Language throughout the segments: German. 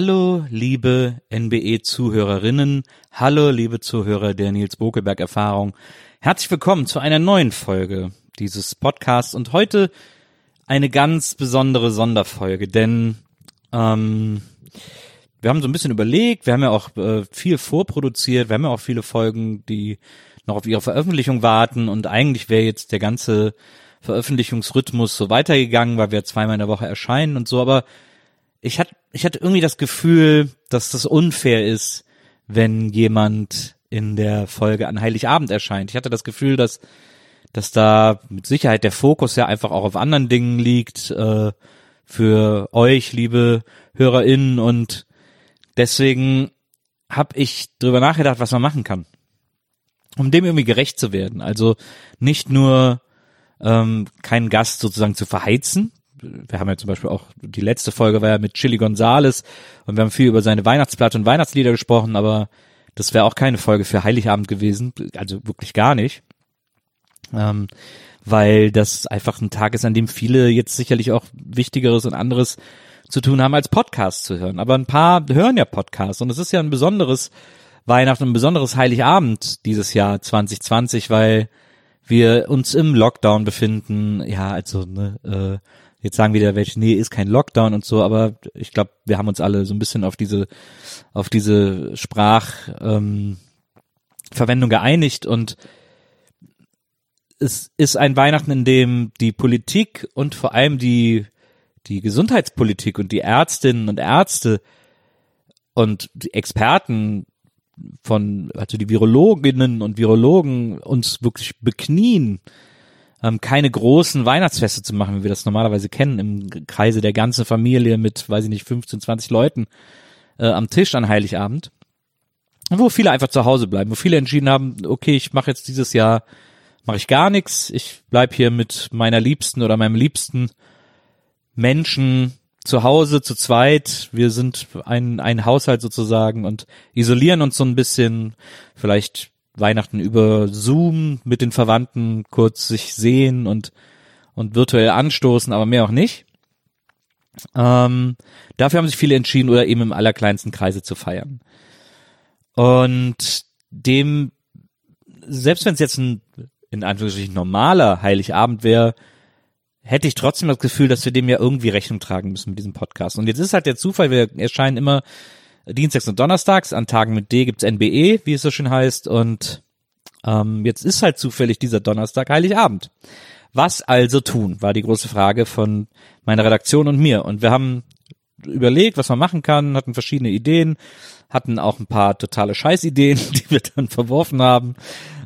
Hallo, liebe NBE-Zuhörerinnen. Hallo, liebe Zuhörer der Nils Bokelberg-Erfahrung. Herzlich willkommen zu einer neuen Folge dieses Podcasts und heute eine ganz besondere Sonderfolge, denn ähm, wir haben so ein bisschen überlegt, wir haben ja auch äh, viel vorproduziert, wir haben ja auch viele Folgen, die noch auf ihre Veröffentlichung warten und eigentlich wäre jetzt der ganze Veröffentlichungsrhythmus so weitergegangen, weil wir zweimal in der Woche erscheinen und so, aber ich hatte, ich hatte irgendwie das Gefühl, dass das unfair ist, wenn jemand in der Folge an Heiligabend erscheint. Ich hatte das Gefühl, dass, dass da mit Sicherheit der Fokus ja einfach auch auf anderen Dingen liegt, äh, für euch, liebe HörerInnen, und deswegen habe ich drüber nachgedacht, was man machen kann, um dem irgendwie gerecht zu werden. Also nicht nur ähm, keinen Gast sozusagen zu verheizen, wir haben ja zum Beispiel auch, die letzte Folge war ja mit Chili Gonzales und wir haben viel über seine Weihnachtsplatte und Weihnachtslieder gesprochen, aber das wäre auch keine Folge für Heiligabend gewesen, also wirklich gar nicht. Ähm, weil das einfach ein Tag ist, an dem viele jetzt sicherlich auch Wichtigeres und anderes zu tun haben, als Podcast zu hören. Aber ein paar hören ja Podcasts und es ist ja ein besonderes Weihnachten, ein besonderes Heiligabend dieses Jahr 2020, weil wir uns im Lockdown befinden. Ja, also ne, äh, Jetzt sagen wieder welche, nee, ist kein Lockdown und so, aber ich glaube, wir haben uns alle so ein bisschen auf diese, auf diese Sprachverwendung ähm, geeinigt und es ist ein Weihnachten, in dem die Politik und vor allem die, die Gesundheitspolitik und die Ärztinnen und Ärzte und die Experten von, also die Virologinnen und Virologen uns wirklich beknien, ähm, keine großen Weihnachtsfeste zu machen, wie wir das normalerweise kennen, im Kreise der ganzen Familie mit, weiß ich nicht, 15, 20 Leuten äh, am Tisch an Heiligabend. Wo viele einfach zu Hause bleiben, wo viele entschieden haben, okay, ich mache jetzt dieses Jahr, mache ich gar nichts, ich bleib hier mit meiner Liebsten oder meinem liebsten Menschen zu Hause zu zweit. Wir sind ein, ein Haushalt sozusagen und isolieren uns so ein bisschen. Vielleicht Weihnachten über Zoom mit den Verwandten kurz sich sehen und, und virtuell anstoßen, aber mehr auch nicht. Ähm, dafür haben sich viele entschieden, oder eben im allerkleinsten Kreise zu feiern. Und dem, selbst wenn es jetzt ein, in Anführungsstrichen, normaler Heiligabend wäre, hätte ich trotzdem das Gefühl, dass wir dem ja irgendwie Rechnung tragen müssen mit diesem Podcast. Und jetzt ist halt der Zufall, wir erscheinen immer Dienstags und Donnerstags. An Tagen mit D gibt's NBE, wie es so schön heißt. Und ähm, jetzt ist halt zufällig dieser Donnerstag Heiligabend. Was also tun, war die große Frage von meiner Redaktion und mir. Und wir haben überlegt, was man machen kann, hatten verschiedene Ideen, hatten auch ein paar totale Scheißideen, die wir dann verworfen haben,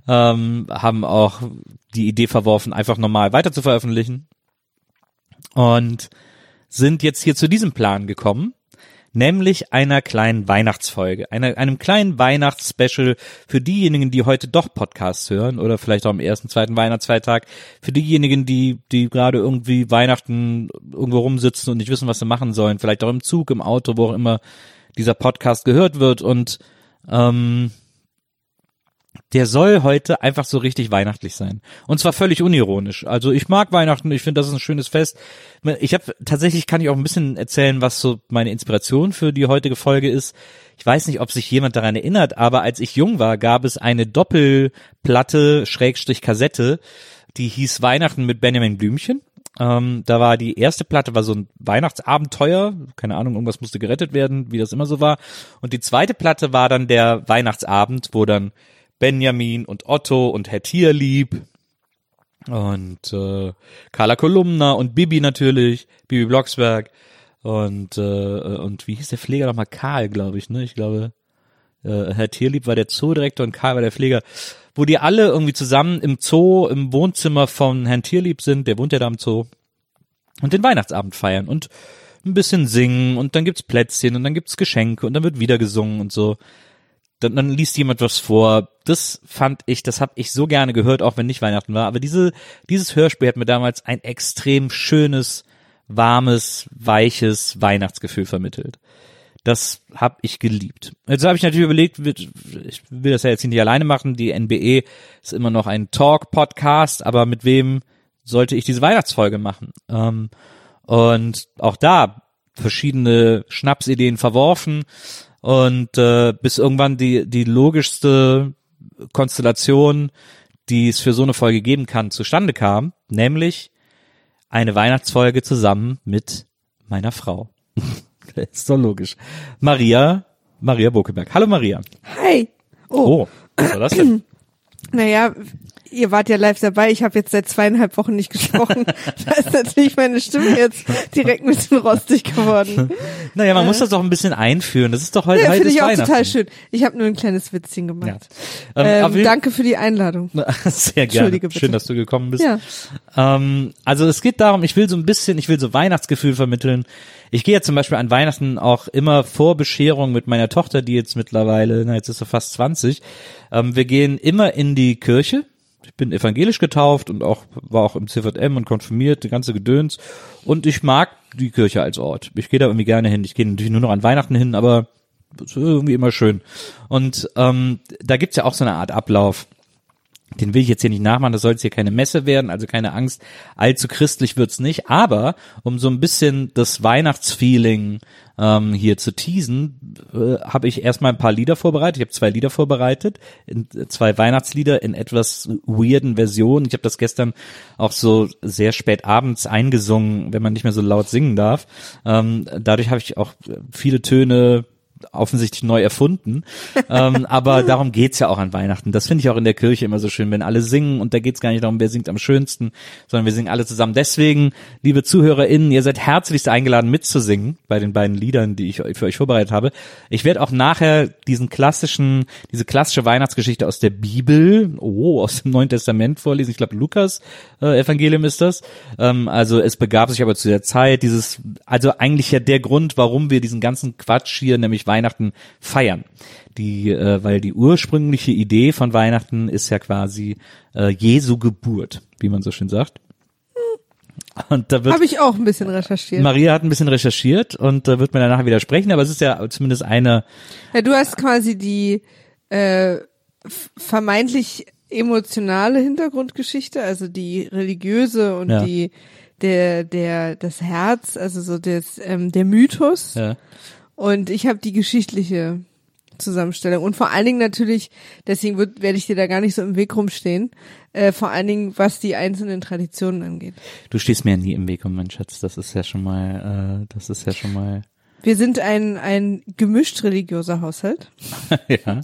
ähm, haben auch die Idee verworfen, einfach normal weiter zu veröffentlichen und sind jetzt hier zu diesem Plan gekommen, nämlich einer kleinen Weihnachtsfolge, einer, einem kleinen Weihnachtsspecial für diejenigen, die heute doch Podcasts hören oder vielleicht auch am ersten, zweiten Weihnachtsfeiertag, für diejenigen, die, die gerade irgendwie Weihnachten irgendwo rumsitzen und nicht wissen, was sie machen sollen, vielleicht auch im Zug, im Auto, wo auch immer dieser Podcast gehört wird. Und ähm, der soll heute einfach so richtig weihnachtlich sein. Und zwar völlig unironisch. Also ich mag Weihnachten, ich finde, das ist ein schönes Fest. Ich habe tatsächlich kann ich auch ein bisschen erzählen, was so meine Inspiration für die heutige Folge ist. Ich weiß nicht, ob sich jemand daran erinnert, aber als ich jung war, gab es eine Doppelplatte Schrägstrich Kassette, die hieß Weihnachten mit Benjamin Blümchen. Ähm, da war die erste Platte war so ein Weihnachtsabenteuer, keine Ahnung, irgendwas musste gerettet werden, wie das immer so war. Und die zweite Platte war dann der Weihnachtsabend, wo dann Benjamin und Otto und Herr Tierlieb und äh, Carla Kolumna und Bibi natürlich, Bibi Blocksberg und äh, und wie hieß der Pfleger nochmal? Karl, glaube ich, ne? Ich glaube, äh, Herr Tierlieb war der Zoodirektor und Karl war der Pfleger, wo die alle irgendwie zusammen im Zoo, im Wohnzimmer von Herrn Tierlieb sind, der wohnt ja da im Zoo, und den Weihnachtsabend feiern und ein bisschen singen und dann gibt's Plätzchen und dann gibt's Geschenke und dann wird wieder gesungen und so. Dann, dann liest jemand was vor. Das fand ich, das habe ich so gerne gehört, auch wenn nicht Weihnachten war. Aber diese, dieses Hörspiel hat mir damals ein extrem schönes, warmes, weiches Weihnachtsgefühl vermittelt. Das habe ich geliebt. Jetzt habe ich natürlich überlegt, ich will das ja jetzt nicht alleine machen. Die NBE ist immer noch ein Talk-Podcast, aber mit wem sollte ich diese Weihnachtsfolge machen? Ähm, und auch da verschiedene Schnapsideen verworfen und äh, bis irgendwann die die logischste Konstellation, die es für so eine Folge geben kann, zustande kam, nämlich eine Weihnachtsfolge zusammen mit meiner Frau. Das ist doch logisch. Maria, Maria Bokeberg. Hallo Maria. Hi. Oh, was war das denn? Naja, ihr wart ja live dabei. Ich habe jetzt seit zweieinhalb Wochen nicht gesprochen. da ist natürlich meine Stimme jetzt direkt ein bisschen rostig geworden. Naja, man muss das doch ein bisschen einführen. Das ist doch heute, Ja, heute finde ich auch total schön. Ich habe nur ein kleines Witzchen Ja. gemacht. Ähm, auf Ähm, jeden- danke für die Einladung. Sehr gerne. Bitte. Schön, dass du gekommen bist. Ja. Ähm, also es geht darum, ich will so ein bisschen, ich will so Weihnachtsgefühl vermitteln. Ich gehe ja zum Beispiel an Weihnachten auch immer vor Bescherung mit meiner Tochter, die jetzt mittlerweile, na jetzt ist sie fast 20. Ähm, wir gehen immer in die Kirche. Ich bin evangelisch getauft und auch war auch im CVM und konfirmiert, die ganze Gedöns. Und ich mag die Kirche als Ort. Ich gehe da irgendwie gerne hin. Ich gehe natürlich nur noch an Weihnachten hin, aber irgendwie immer schön. Und ähm, da gibt's ja auch so eine Art Ablauf. Den will ich jetzt hier nicht nachmachen, das soll jetzt hier keine Messe werden, also keine Angst, allzu christlich wird's nicht, aber um so ein bisschen das Weihnachtsfeeling ähm, hier zu teasen, äh, habe ich erstmal ein paar Lieder vorbereitet. Ich habe zwei Lieder vorbereitet, in, zwei Weihnachtslieder in etwas weirden Versionen. Ich habe das gestern auch so sehr spät abends eingesungen, wenn man nicht mehr so laut singen darf. Ähm, dadurch habe ich auch viele Töne offensichtlich neu erfunden. ähm, aber darum geht's ja auch an Weihnachten. Das finde ich auch in der Kirche immer so schön, wenn alle singen und da geht's gar nicht darum, wer singt am schönsten, sondern wir singen alle zusammen. Deswegen, liebe ZuhörerInnen, ihr seid herzlichst eingeladen mitzusingen bei den beiden Liedern, die ich für euch vorbereitet habe. Ich werde auch nachher diesen klassischen, diese klassische Weihnachtsgeschichte aus der Bibel, oh, aus dem Neuen Testament vorlesen. Ich glaube, Lukas äh, Evangelium ist das. Ähm, also es begab sich aber zu der Zeit dieses, also eigentlich ja der Grund, warum wir diesen ganzen Quatsch hier, nämlich Weihnachten feiern. Die, äh, weil die ursprüngliche Idee von Weihnachten ist ja quasi äh, Jesu Geburt, wie man so schön sagt. Und da wird Habe ich auch ein bisschen recherchiert. Maria hat ein bisschen recherchiert und da wird mir danach widersprechen, aber es ist ja zumindest eine Ja, du hast quasi die äh, vermeintlich emotionale Hintergrundgeschichte, also die religiöse und Ja. die der der das Herz, also so das ähm, der Mythos. ja, Und ich habe die geschichtliche Zusammenstellung und vor allen Dingen natürlich, deswegen wird, werde ich dir da gar nicht so im Weg rumstehen, äh, vor allen Dingen was die einzelnen Traditionen angeht. du stehst mir ja nie im Weg, um mein Schatz. Das ist ja schon mal, äh, das ist ja schon mal, Wir sind ein ein gemischt religiöser Haushalt. ja.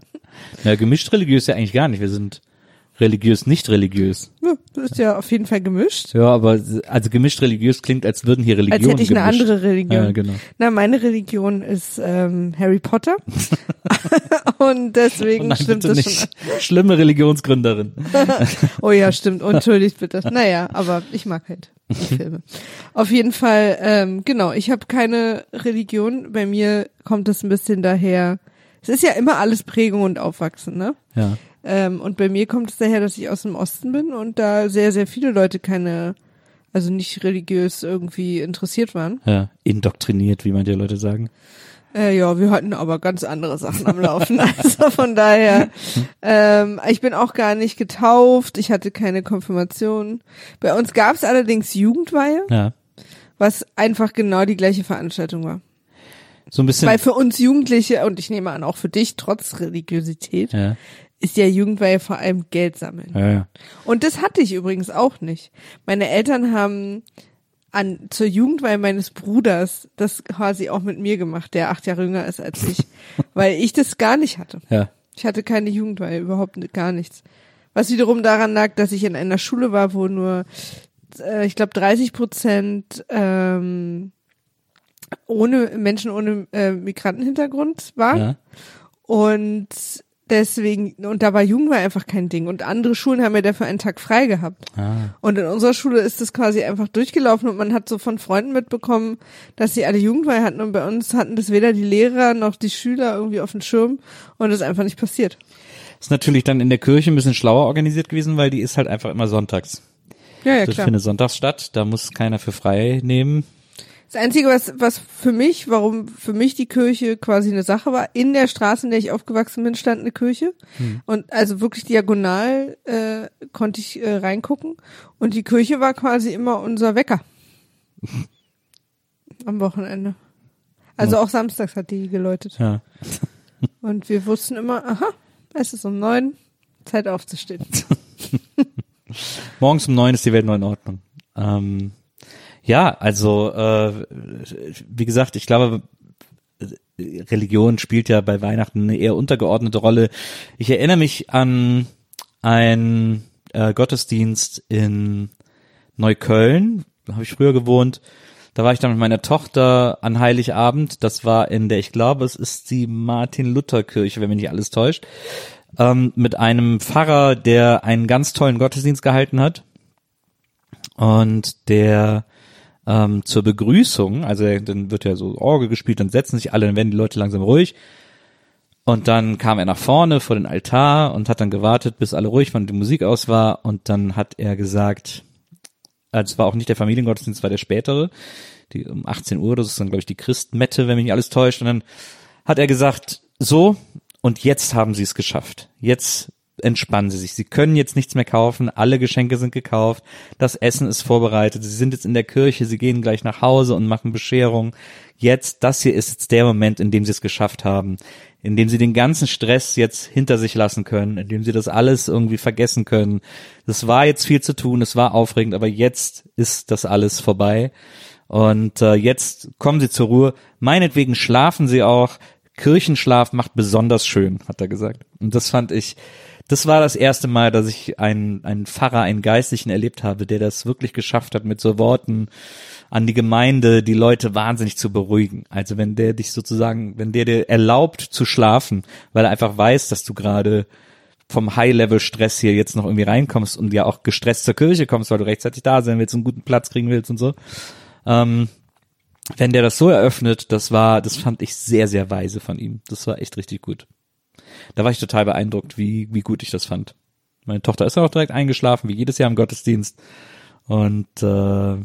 Ja, gemischt religiös ja eigentlich gar nicht. Wir sind religiös, nicht religiös. Ja, das ist ja auf jeden Fall gemischt. Ja, aber also gemischt religiös klingt, als würden hier Als Religionen hätte ich eine gemischt. andere Religion. Ja, genau. Na, meine Religion ist ähm, Harry Potter. Und deswegen Oh Nein, stimmt das nicht. schon. Schlimme Religionsgründerin. Oh ja, stimmt. Entschuldigt bitte. Naja, aber ich mag halt die Filme. Auf jeden Fall, ähm, genau, ich habe keine Religion. Bei mir kommt es ein bisschen daher. Es ist ja immer alles Prägung und Aufwachsen, ne? Ja. Ähm, und bei mir kommt es daher, dass ich aus dem Osten bin und da sehr, sehr viele Leute keine, also nicht religiös irgendwie interessiert waren. Ja, indoktriniert, wie manche Leute sagen. Äh, ja, wir hatten aber ganz andere Sachen am Laufen. Also von daher, ähm, ich bin auch gar nicht getauft, ich hatte keine Konfirmation. Bei uns gab es allerdings Jugendweihe, Ja. was einfach genau die gleiche Veranstaltung war. So ein bisschen. Weil für uns Jugendliche, und ich nehme an, auch für dich, trotz Religiosität, ja, ist ja Jugendweihe vor allem Geld sammeln. ja, ja. Und das hatte ich übrigens auch nicht. Meine Eltern haben an zur Jugendweihe meines Bruders das quasi auch mit mir gemacht, der acht Jahre jünger ist als ich, weil ich das gar nicht hatte. ja. Ich hatte keine Jugendweihe, überhaupt gar nichts. Was wiederum daran lag, dass ich in einer Schule war, wo nur, äh, ich glaube, 30 Prozent ähm, ohne Menschen ohne äh, Migrantenhintergrund waren. ja. Und deswegen, und da war Jugendweihe einfach kein Ding. Und andere Schulen haben ja dafür einen Tag frei gehabt. Ah. Und in unserer Schule ist das quasi einfach durchgelaufen und man hat so von Freunden mitbekommen, dass sie alle Jugendweihe hatten und bei uns hatten das weder die Lehrer noch die Schüler irgendwie auf dem Schirm und das ist einfach nicht passiert. Ist natürlich dann in der Kirche ein bisschen schlauer organisiert gewesen, weil die ist halt einfach immer sonntags. Ja, ja, das klar. findet sonntags statt, da muss keiner für frei nehmen. Das Einzige, was, was für mich, warum für mich die Kirche quasi eine Sache war, in der Straße, in der ich aufgewachsen bin, stand eine Kirche. Und also wirklich diagonal äh, konnte ich äh, reingucken. Und die Kirche war quasi immer unser Wecker. Am Wochenende. Also auch samstags hat die geläutet. Ja. Und wir wussten immer, aha, es ist um neun, Zeit aufzustehen. Morgens um neun ist die Welt neu in Ordnung. Ähm, ja, also äh, wie gesagt, ich glaube, Religion spielt ja bei Weihnachten eine eher untergeordnete Rolle. Ich erinnere mich an einen äh, Gottesdienst in Neukölln, da habe ich früher gewohnt. Da war ich dann mit meiner Tochter an Heiligabend. Das war in der, ich glaube, es ist die Martin-Luther-Kirche, wenn mich nicht alles täuscht, ähm, mit einem Pfarrer, der einen ganz tollen Gottesdienst gehalten hat und der ähm, zur Begrüßung, also dann wird ja so Orgel gespielt, dann setzen sich alle, dann werden die Leute langsam ruhig. Und dann kam er nach vorne vor den Altar und hat dann gewartet, bis alle ruhig waren und die Musik aus war. Und dann hat er gesagt, also es war auch nicht der Familiengottesdienst, es war der spätere, die um 18 Uhr, das ist dann, glaube ich, die Christmette, wenn mich nicht alles täuscht. Und dann hat er gesagt, so, und jetzt haben sie es geschafft. Jetzt entspannen sie sich. Sie können jetzt nichts mehr kaufen. Alle Geschenke sind gekauft. Das Essen ist vorbereitet. Sie sind jetzt in der Kirche. Sie gehen gleich nach Hause und machen Bescherung. Jetzt, das hier ist jetzt der Moment, in dem sie es geschafft haben. In dem sie den ganzen Stress jetzt hinter sich lassen können. In dem sie das alles irgendwie vergessen können. Das war jetzt viel zu tun. Es war aufregend. Aber jetzt ist das alles vorbei. Und äh, jetzt kommen sie zur Ruhe. Meinetwegen schlafen sie auch. Kirchenschlaf macht besonders schön, hat er gesagt. Und das fand ich, das war das erste Mal, dass ich einen, einen Pfarrer, einen Geistlichen erlebt habe, der das wirklich geschafft hat, mit so Worten an die Gemeinde die Leute wahnsinnig zu beruhigen. Also wenn der dich sozusagen, wenn der dir erlaubt zu schlafen, weil er einfach weiß, dass du gerade vom High-Level-Stress hier jetzt noch irgendwie reinkommst und ja auch gestresst zur Kirche kommst, weil du rechtzeitig da sein willst, einen guten Platz kriegen willst und so. Ähm, wenn der das so eröffnet, das war, das fand ich sehr, sehr weise von ihm. Das war echt richtig gut. Da war ich total beeindruckt, wie, wie gut ich das fand. Meine Tochter ist auch direkt eingeschlafen, wie jedes Jahr im Gottesdienst. Und, äh,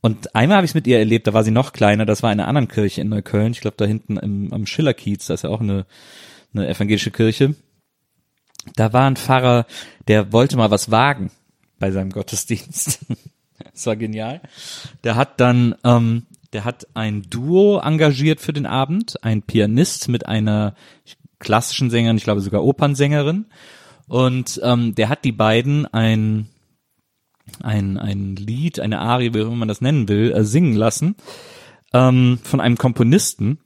und einmal habe ich es mit ihr erlebt, da war sie noch kleiner, das war in einer anderen Kirche in Neukölln. Ich glaube, da hinten im, am Schillerkiez, da ist ja auch eine, eine evangelische Kirche. Da war ein Pfarrer, der wollte mal was wagen bei seinem Gottesdienst. das war genial. Der hat dann, ähm, der hat ein Duo engagiert für den Abend, ein Pianist mit einer klassischen Sängerin, ich glaube sogar Opernsängerin. Und ähm, der hat die beiden ein ein ein Lied, eine Arie, wie man das nennen will, äh, singen lassen ähm, von einem Komponisten,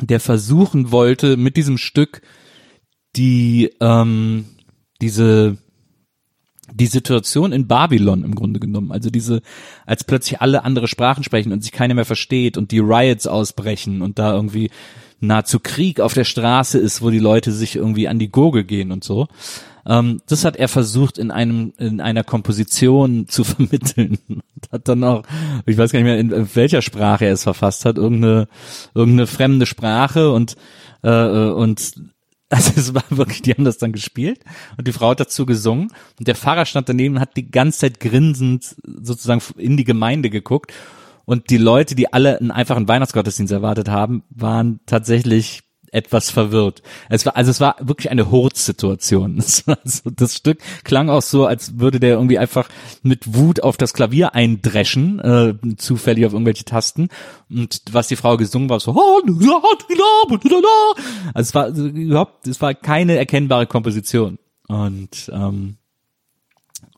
der versuchen wollte, mit diesem Stück die ähm, diese die Situation in Babylon im Grunde genommen. Also diese, als plötzlich alle andere Sprachen sprechen und sich keiner mehr versteht und die Riots ausbrechen und da irgendwie nahezu Krieg auf der Straße ist, wo die Leute sich irgendwie an die Gurgel gehen und so. Ähm, das hat er versucht in einem, in einer Komposition zu vermitteln. hat dann auch, ich weiß gar nicht mehr, in welcher Sprache er es verfasst hat, irgendeine, irgendeine fremde Sprache und, äh, und also es war wirklich, die haben das dann gespielt und die Frau hat dazu gesungen und der Pfarrer stand daneben und hat die ganze Zeit grinsend sozusagen in die Gemeinde geguckt und die Leute, die alle einen einfachen Weihnachtsgottesdienst erwartet haben, waren tatsächlich etwas verwirrt. Es war, also es war wirklich eine Hurzsituation. Das, so, das Stück klang auch so, als würde der irgendwie einfach mit Wut auf das Klavier eindreschen, äh, zufällig auf irgendwelche Tasten. Und was die Frau gesungen war, so, also es war also überhaupt, es war keine erkennbare Komposition. Und ähm,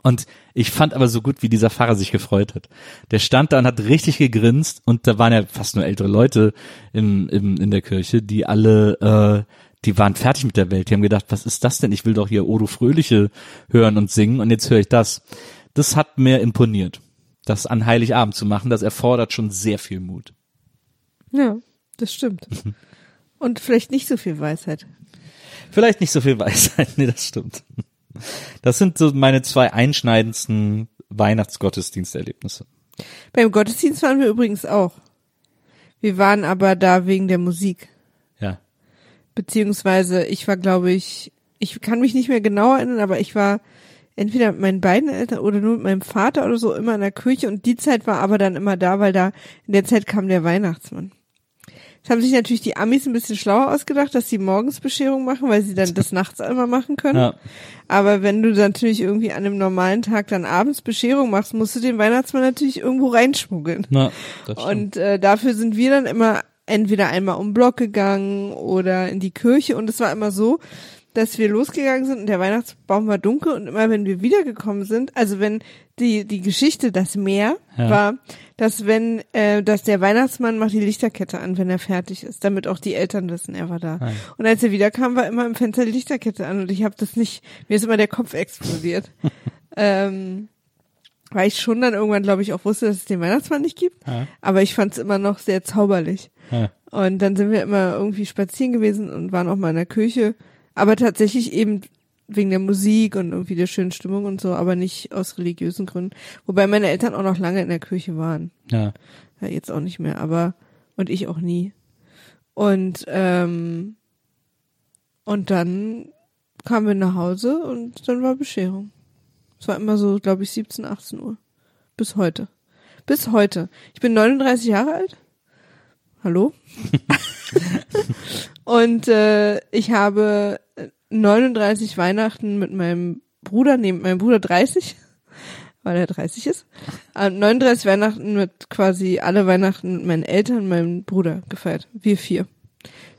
und ich fand aber so gut, wie dieser Pfarrer sich gefreut hat. Der stand da und hat richtig gegrinst und da waren ja fast nur ältere Leute in, in, in der Kirche, die alle, äh, die waren fertig mit der Welt. Die haben gedacht, was ist das denn? Ich will doch hier Odo Fröhliche hören und singen und jetzt höre ich das. Das hat mir imponiert. Das an Heiligabend zu machen, das erfordert schon sehr viel Mut. Ja, das stimmt. Und vielleicht nicht so viel Weisheit. Vielleicht nicht so viel Weisheit, nee, das stimmt. Das sind so meine zwei einschneidendsten Weihnachtsgottesdiensterlebnisse. Beim Gottesdienst waren wir übrigens auch. Wir waren aber da wegen der Musik. Ja. Beziehungsweise ich war, glaube ich, ich kann mich nicht mehr genau erinnern, aber ich war entweder mit meinen beiden Eltern oder nur mit meinem Vater oder so immer in der Kirche und die Zeit war aber dann immer da, weil da in der Zeit kam der Weihnachtsmann. Das haben sich natürlich die Amis ein bisschen schlauer ausgedacht, dass sie morgens Bescherung machen, weil sie dann das nachts immer machen können. Ja. Aber wenn du dann natürlich irgendwie an einem normalen Tag dann abends Bescherung machst, musst du den Weihnachtsmann natürlich irgendwo reinschmuggeln. Na. Und äh, dafür sind wir dann immer entweder einmal um Block gegangen oder in die Kirche. Und es war immer so, dass wir losgegangen sind und der Weihnachtsbaum war dunkel und immer wenn wir wiedergekommen sind, also wenn die die Geschichte das Meer Ja. war, dass wenn äh, dass der Weihnachtsmann macht die Lichterkette an, wenn er fertig ist, damit auch die Eltern wissen, er war da. Ja. Und als er wiederkam, war immer im Fenster die Lichterkette an und ich habe das nicht, mir ist immer der Kopf explodiert. ähm, weil ich schon dann irgendwann, glaube ich, auch wusste, dass es den Weihnachtsmann nicht gibt. Ja. Aber ich fand es immer noch sehr zauberlich. Ja. Und dann sind wir immer irgendwie spazieren gewesen und waren auch mal in der Kirche. Aber tatsächlich eben wegen der Musik und irgendwie der schönen Stimmung und so, aber nicht aus religiösen Gründen. Wobei meine Eltern auch noch lange in der Kirche waren. Ja. Ja, jetzt auch nicht mehr, aber und ich auch nie. Und ähm, und dann kamen wir nach Hause und dann war Bescherung. Es war immer so, glaube ich, 17, 18 Uhr. Bis heute. Bis heute. Ich bin 39 Jahre alt. Hallo? und äh, ich habe 39 Weihnachten mit meinem Bruder, nee, mit meinem Bruder 30, weil er 30 ist. Äh, 39 Weihnachten mit quasi alle Weihnachten mit meinen Eltern meinem Bruder gefeiert. Wir vier.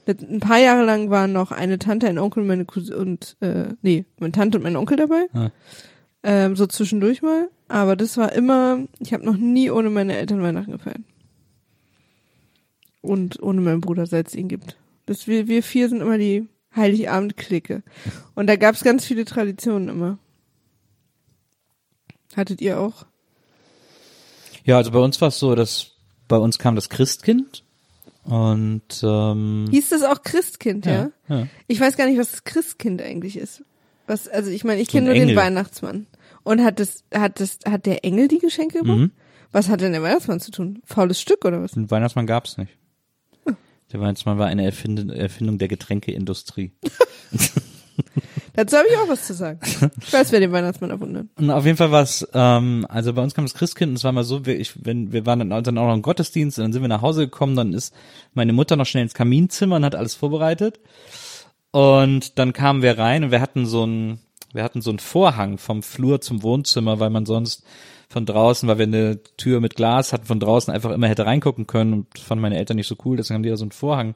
Ein paar Jahre lang waren noch eine Tante, ein Onkel meine Cousine und äh, nee, meine Tante und mein Onkel dabei. Ja. Ähm, so zwischendurch mal. Aber das war immer, ich habe noch nie ohne meine Eltern Weihnachten gefeiert. Und ohne meinen Bruder, seit es ihn gibt. Das wir, wir vier sind immer die Heiligabend-Clique. Und da gab's ganz viele Traditionen immer. Hattet ihr auch? Ja, also bei uns war es so, dass bei uns kam das Christkind und ähm, Hieß das auch Christkind, ja? ja, ja. Ich weiß gar nicht, was das Christkind eigentlich ist. Was, also ich meine, ich So kenne nur den Engel. Weihnachtsmann. Und hat das, hat das, hat der Engel die Geschenke gemacht? Mhm. Was hat denn der Weihnachtsmann zu tun? Faules Stück oder was? den Weihnachtsmann gab's nicht. Der Weihnachtsmann war eine Erfindung, Erfindung der Getränkeindustrie. Dazu habe ich auch was zu sagen. Ich weiß, wer den Weihnachtsmann erfunden hat. Und auf jeden Fall war es, ähm, also bei uns kam das Christkind und es war mal so, wir, ich, wenn, wir waren dann, dann auch noch im Gottesdienst und dann sind wir nach Hause gekommen, dann ist meine Mutter noch schnell ins Kaminzimmer und hat alles vorbereitet. Und dann kamen wir rein und wir hatten so ein, wir hatten so einen Vorhang vom Flur zum Wohnzimmer, weil man sonst von draußen, weil wir eine Tür mit Glas hatten, von draußen einfach immer hätte reingucken können und fanden meine Eltern nicht so cool, deswegen haben die da so einen Vorhang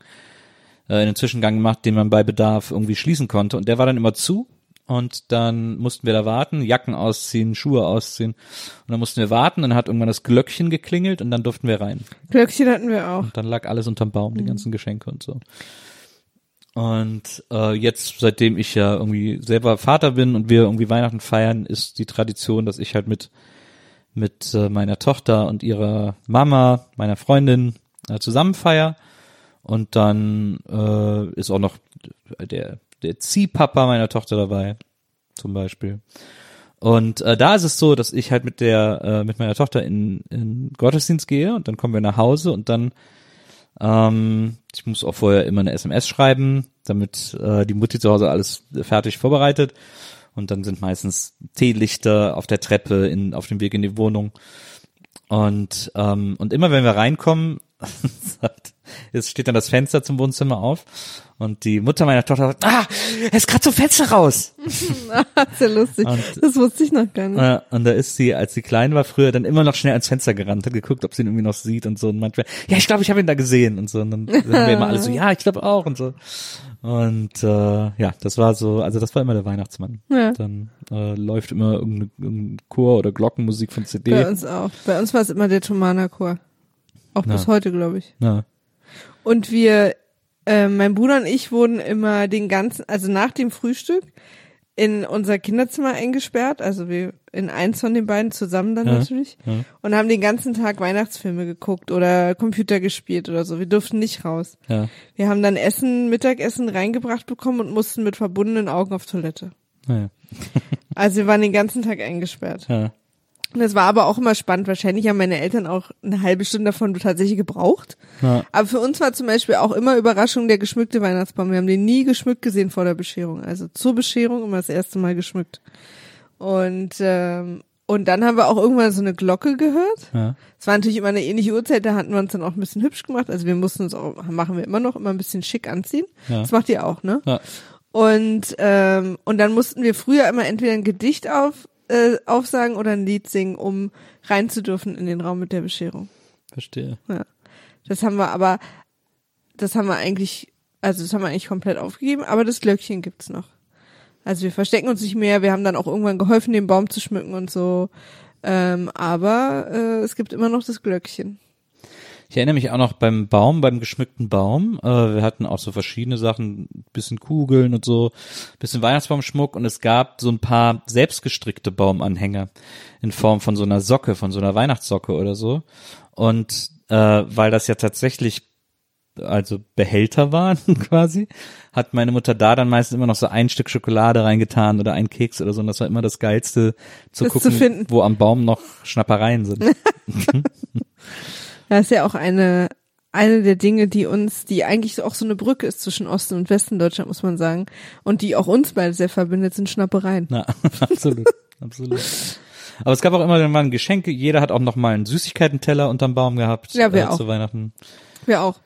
äh, in den Zwischengang gemacht, den man bei Bedarf irgendwie schließen konnte. Und der war dann immer zu. Und dann mussten wir da warten, Jacken ausziehen, Schuhe ausziehen. Und dann mussten wir warten, dann hat irgendwann das Glöckchen geklingelt und dann durften wir rein. Glöckchen hatten wir auch. Und dann lag alles unterm Baum, die ganzen Geschenke und so. Und äh, jetzt, seitdem ich ja irgendwie selber Vater bin und wir irgendwie Weihnachten feiern, ist die Tradition, dass ich halt mit mit äh, meiner Tochter und ihrer Mama, meiner Freundin äh, zusammen feier. Und dann äh, ist auch noch der der Ziehpapa meiner Tochter dabei, zum Beispiel. Und äh, da ist es so, dass ich halt mit der äh, mit meiner Tochter in, in Gottesdienst gehe und dann kommen wir nach Hause und dann ähm, ich muss auch vorher immer eine SMS schreiben, damit äh, die Mutti zu Hause alles fertig vorbereitet. Und dann sind meistens Teelichter auf der Treppe in, auf dem Weg in die Wohnung. Und, ähm, und immer wenn wir reinkommen, jetzt steht dann das Fenster zum Wohnzimmer auf und die Mutter meiner Tochter sagt, ah, er ist gerade zum Fenster raus. Sehr lustig. Und- das wusste ich noch gar nicht. Ja, und da ist sie, als sie klein war, früher dann immer noch schnell ans Fenster gerannt, hat geguckt, ob sie ihn irgendwie noch sieht und so. Und manchmal, ja, ich glaube, ich habe ihn da gesehen und so. Und dann sind wir immer alle so, ja, ich glaube auch und so. Und äh, ja, das war so, also das war immer der Weihnachtsmann. Ja. Dann äh, läuft immer irgendeine, irgendein Chor oder Glockenmusik von CD. Bei uns auch. Bei uns war es immer der Tomana-Chor. Auch bis Ja. heute, glaube ich. Ja. Und wir, äh, mein Bruder und ich wurden immer den ganzen, also nach dem Frühstück in unser Kinderzimmer eingesperrt, also wir in eins von den beiden zusammen dann Ja, natürlich ja. und haben den ganzen Tag Weihnachtsfilme geguckt oder Computer gespielt oder so. Wir durften nicht raus. Ja. Wir haben dann Essen, Mittagessen reingebracht bekommen und mussten mit verbundenen Augen auf Toilette. Also wir waren den ganzen Tag eingesperrt. Ja. Und das war aber auch immer spannend. Wahrscheinlich haben meine Eltern auch eine halbe Stunde davon tatsächlich gebraucht. Ja. Aber für uns war zum Beispiel auch immer Überraschung der geschmückte Weihnachtsbaum. Wir haben den nie geschmückt gesehen vor der Bescherung. Also zur Bescherung immer das erste Mal geschmückt. Und ähm, und dann haben wir auch irgendwann so eine Glocke gehört. Ja. Es war natürlich immer eine ähnliche Uhrzeit, da hatten wir uns dann auch ein bisschen hübsch gemacht. Also wir mussten uns auch, machen wir immer noch, immer ein bisschen schick anziehen. Ja. Das macht ihr auch, ne? Ja. Und, ähm, und dann mussten wir früher immer entweder ein Gedicht auf, äh, aufsagen oder ein Lied singen, um rein zu dürfen in den Raum mit der Bescherung. Verstehe. Ja. Das haben wir aber, das haben wir eigentlich, also das haben wir eigentlich komplett aufgegeben, aber das Glöckchen gibt's noch. Also wir verstecken uns nicht mehr, wir haben dann auch irgendwann geholfen, den Baum zu schmücken und so. Ähm, aber äh, es gibt immer noch das Glöckchen. Ich erinnere mich auch noch beim Baum, beim geschmückten Baum. Äh, wir hatten auch so verschiedene Sachen, bisschen Kugeln und so, bisschen Weihnachtsbaumschmuck und es gab so ein paar selbstgestrickte Baumanhänger in Form von so einer Socke, von so einer Weihnachtssocke oder so. Und äh, weil das ja tatsächlich also Behälter waren quasi, hat meine Mutter da dann meistens immer noch so ein Stück Schokolade reingetan oder ein Keks oder so. Und das war immer das Geilste zu Das zu gucken, finden. wo am Baum noch Schnappereien sind. Das ist ja auch eine, eine der Dinge, die uns, die eigentlich auch so eine Brücke ist zwischen Osten und Westen Deutschland, muss man sagen. Und die auch uns beide sehr verbindet, sind Schnappereien. Na, absolut, absolut. Aber es gab auch immer mal Geschenke. Jeder hat auch noch mal einen Süßigkeitenteller unterm Baum gehabt. Ja, wir äh, auch. Zu Weihnachten. Wir auch.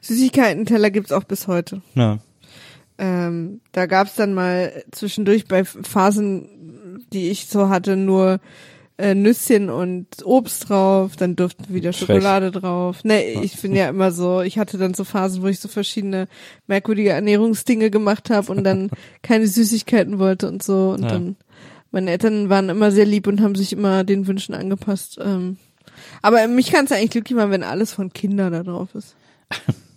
Süßigkeiten-Teller gibt's auch bis heute. Ja. Ähm, da gab's dann mal zwischendurch bei Phasen, die ich so hatte, nur äh, Nüsschen und Obst drauf, dann durften wieder Frech. Schokolade drauf. Nee, ich bin ja immer so, ich hatte dann so Phasen, wo ich so verschiedene merkwürdige Ernährungsdinge gemacht habe und dann keine Süßigkeiten wollte und so. Und Ja. dann, meine Eltern waren immer sehr lieb und haben sich immer den Wünschen angepasst. Ähm, aber mich kann es eigentlich glücklich machen, wenn alles von Kindern da drauf ist.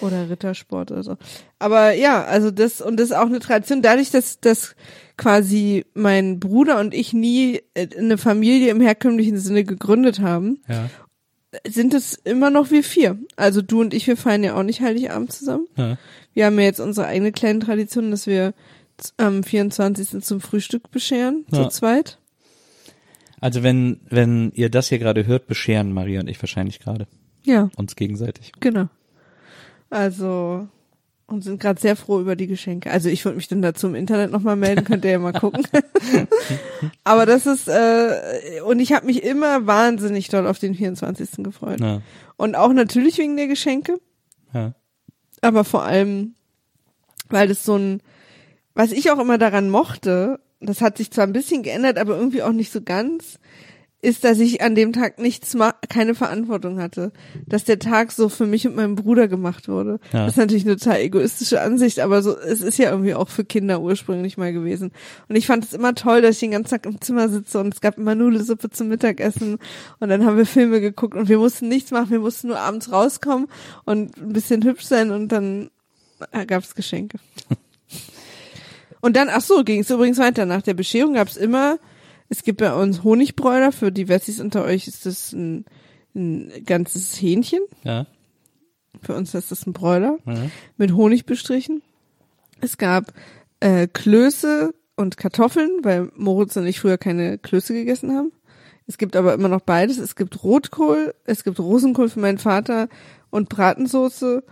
Oder Rittersport oder so. Aber ja, also das, und das ist auch eine Tradition, dadurch, dass, dass quasi mein Bruder und ich nie äh, eine Familie im herkömmlichen Sinne gegründet haben, Ja. sind es immer noch wir vier. Also du und ich, wir feiern ja auch nicht Heiligabend zusammen. ja. Wir haben ja jetzt unsere eigene kleine Tradition, dass wir am 24. zum Frühstück bescheren, Ja. zu zweit. Also wenn, wenn ihr das hier gerade hört, bescheren Maria und ich wahrscheinlich gerade Ja, uns gegenseitig. genau. Also, und sind gerade sehr froh über die Geschenke. Also ich würde mich dann dazu im Internet nochmal melden, könnt ihr ja mal gucken. Aber das ist, äh, und ich habe mich immer wahnsinnig doll auf den 24. gefreut. Ja. Und auch natürlich wegen der Geschenke, Ja. aber vor allem, weil das so ein, was ich auch immer daran mochte, das hat sich zwar ein bisschen geändert, aber irgendwie auch nicht so ganz, ist, dass ich an dem Tag nichts, keine Verantwortung hatte. Dass der Tag so für mich und meinen Bruder gemacht wurde. Ja. Das ist natürlich eine total egoistische Ansicht, aber so, es ist ja irgendwie auch für Kinder ursprünglich mal gewesen. Und ich fand es immer toll, dass ich den ganzen Tag im Zimmer sitze und es gab immer Nudelsuppe zum Mittagessen und dann haben wir Filme geguckt und wir mussten nichts machen, wir mussten nur abends rauskommen und ein bisschen hübsch sein und dann gab es Geschenke. Und dann, ach so, ging es übrigens weiter. Nach der Bescherung gab es immer, es gibt bei uns Honigbräuler, für die Wessis unter euch ist das ein, ein ganzes Hähnchen. Ja. Für uns ist das ein Bräuler Mhm. mit Honig bestrichen. Es gab äh, Klöße und Kartoffeln, weil Moritz und ich früher keine Klöße gegessen haben. Es gibt aber immer noch beides. Es gibt Rotkohl, es gibt Rosenkohl für meinen Vater und Bratensoße.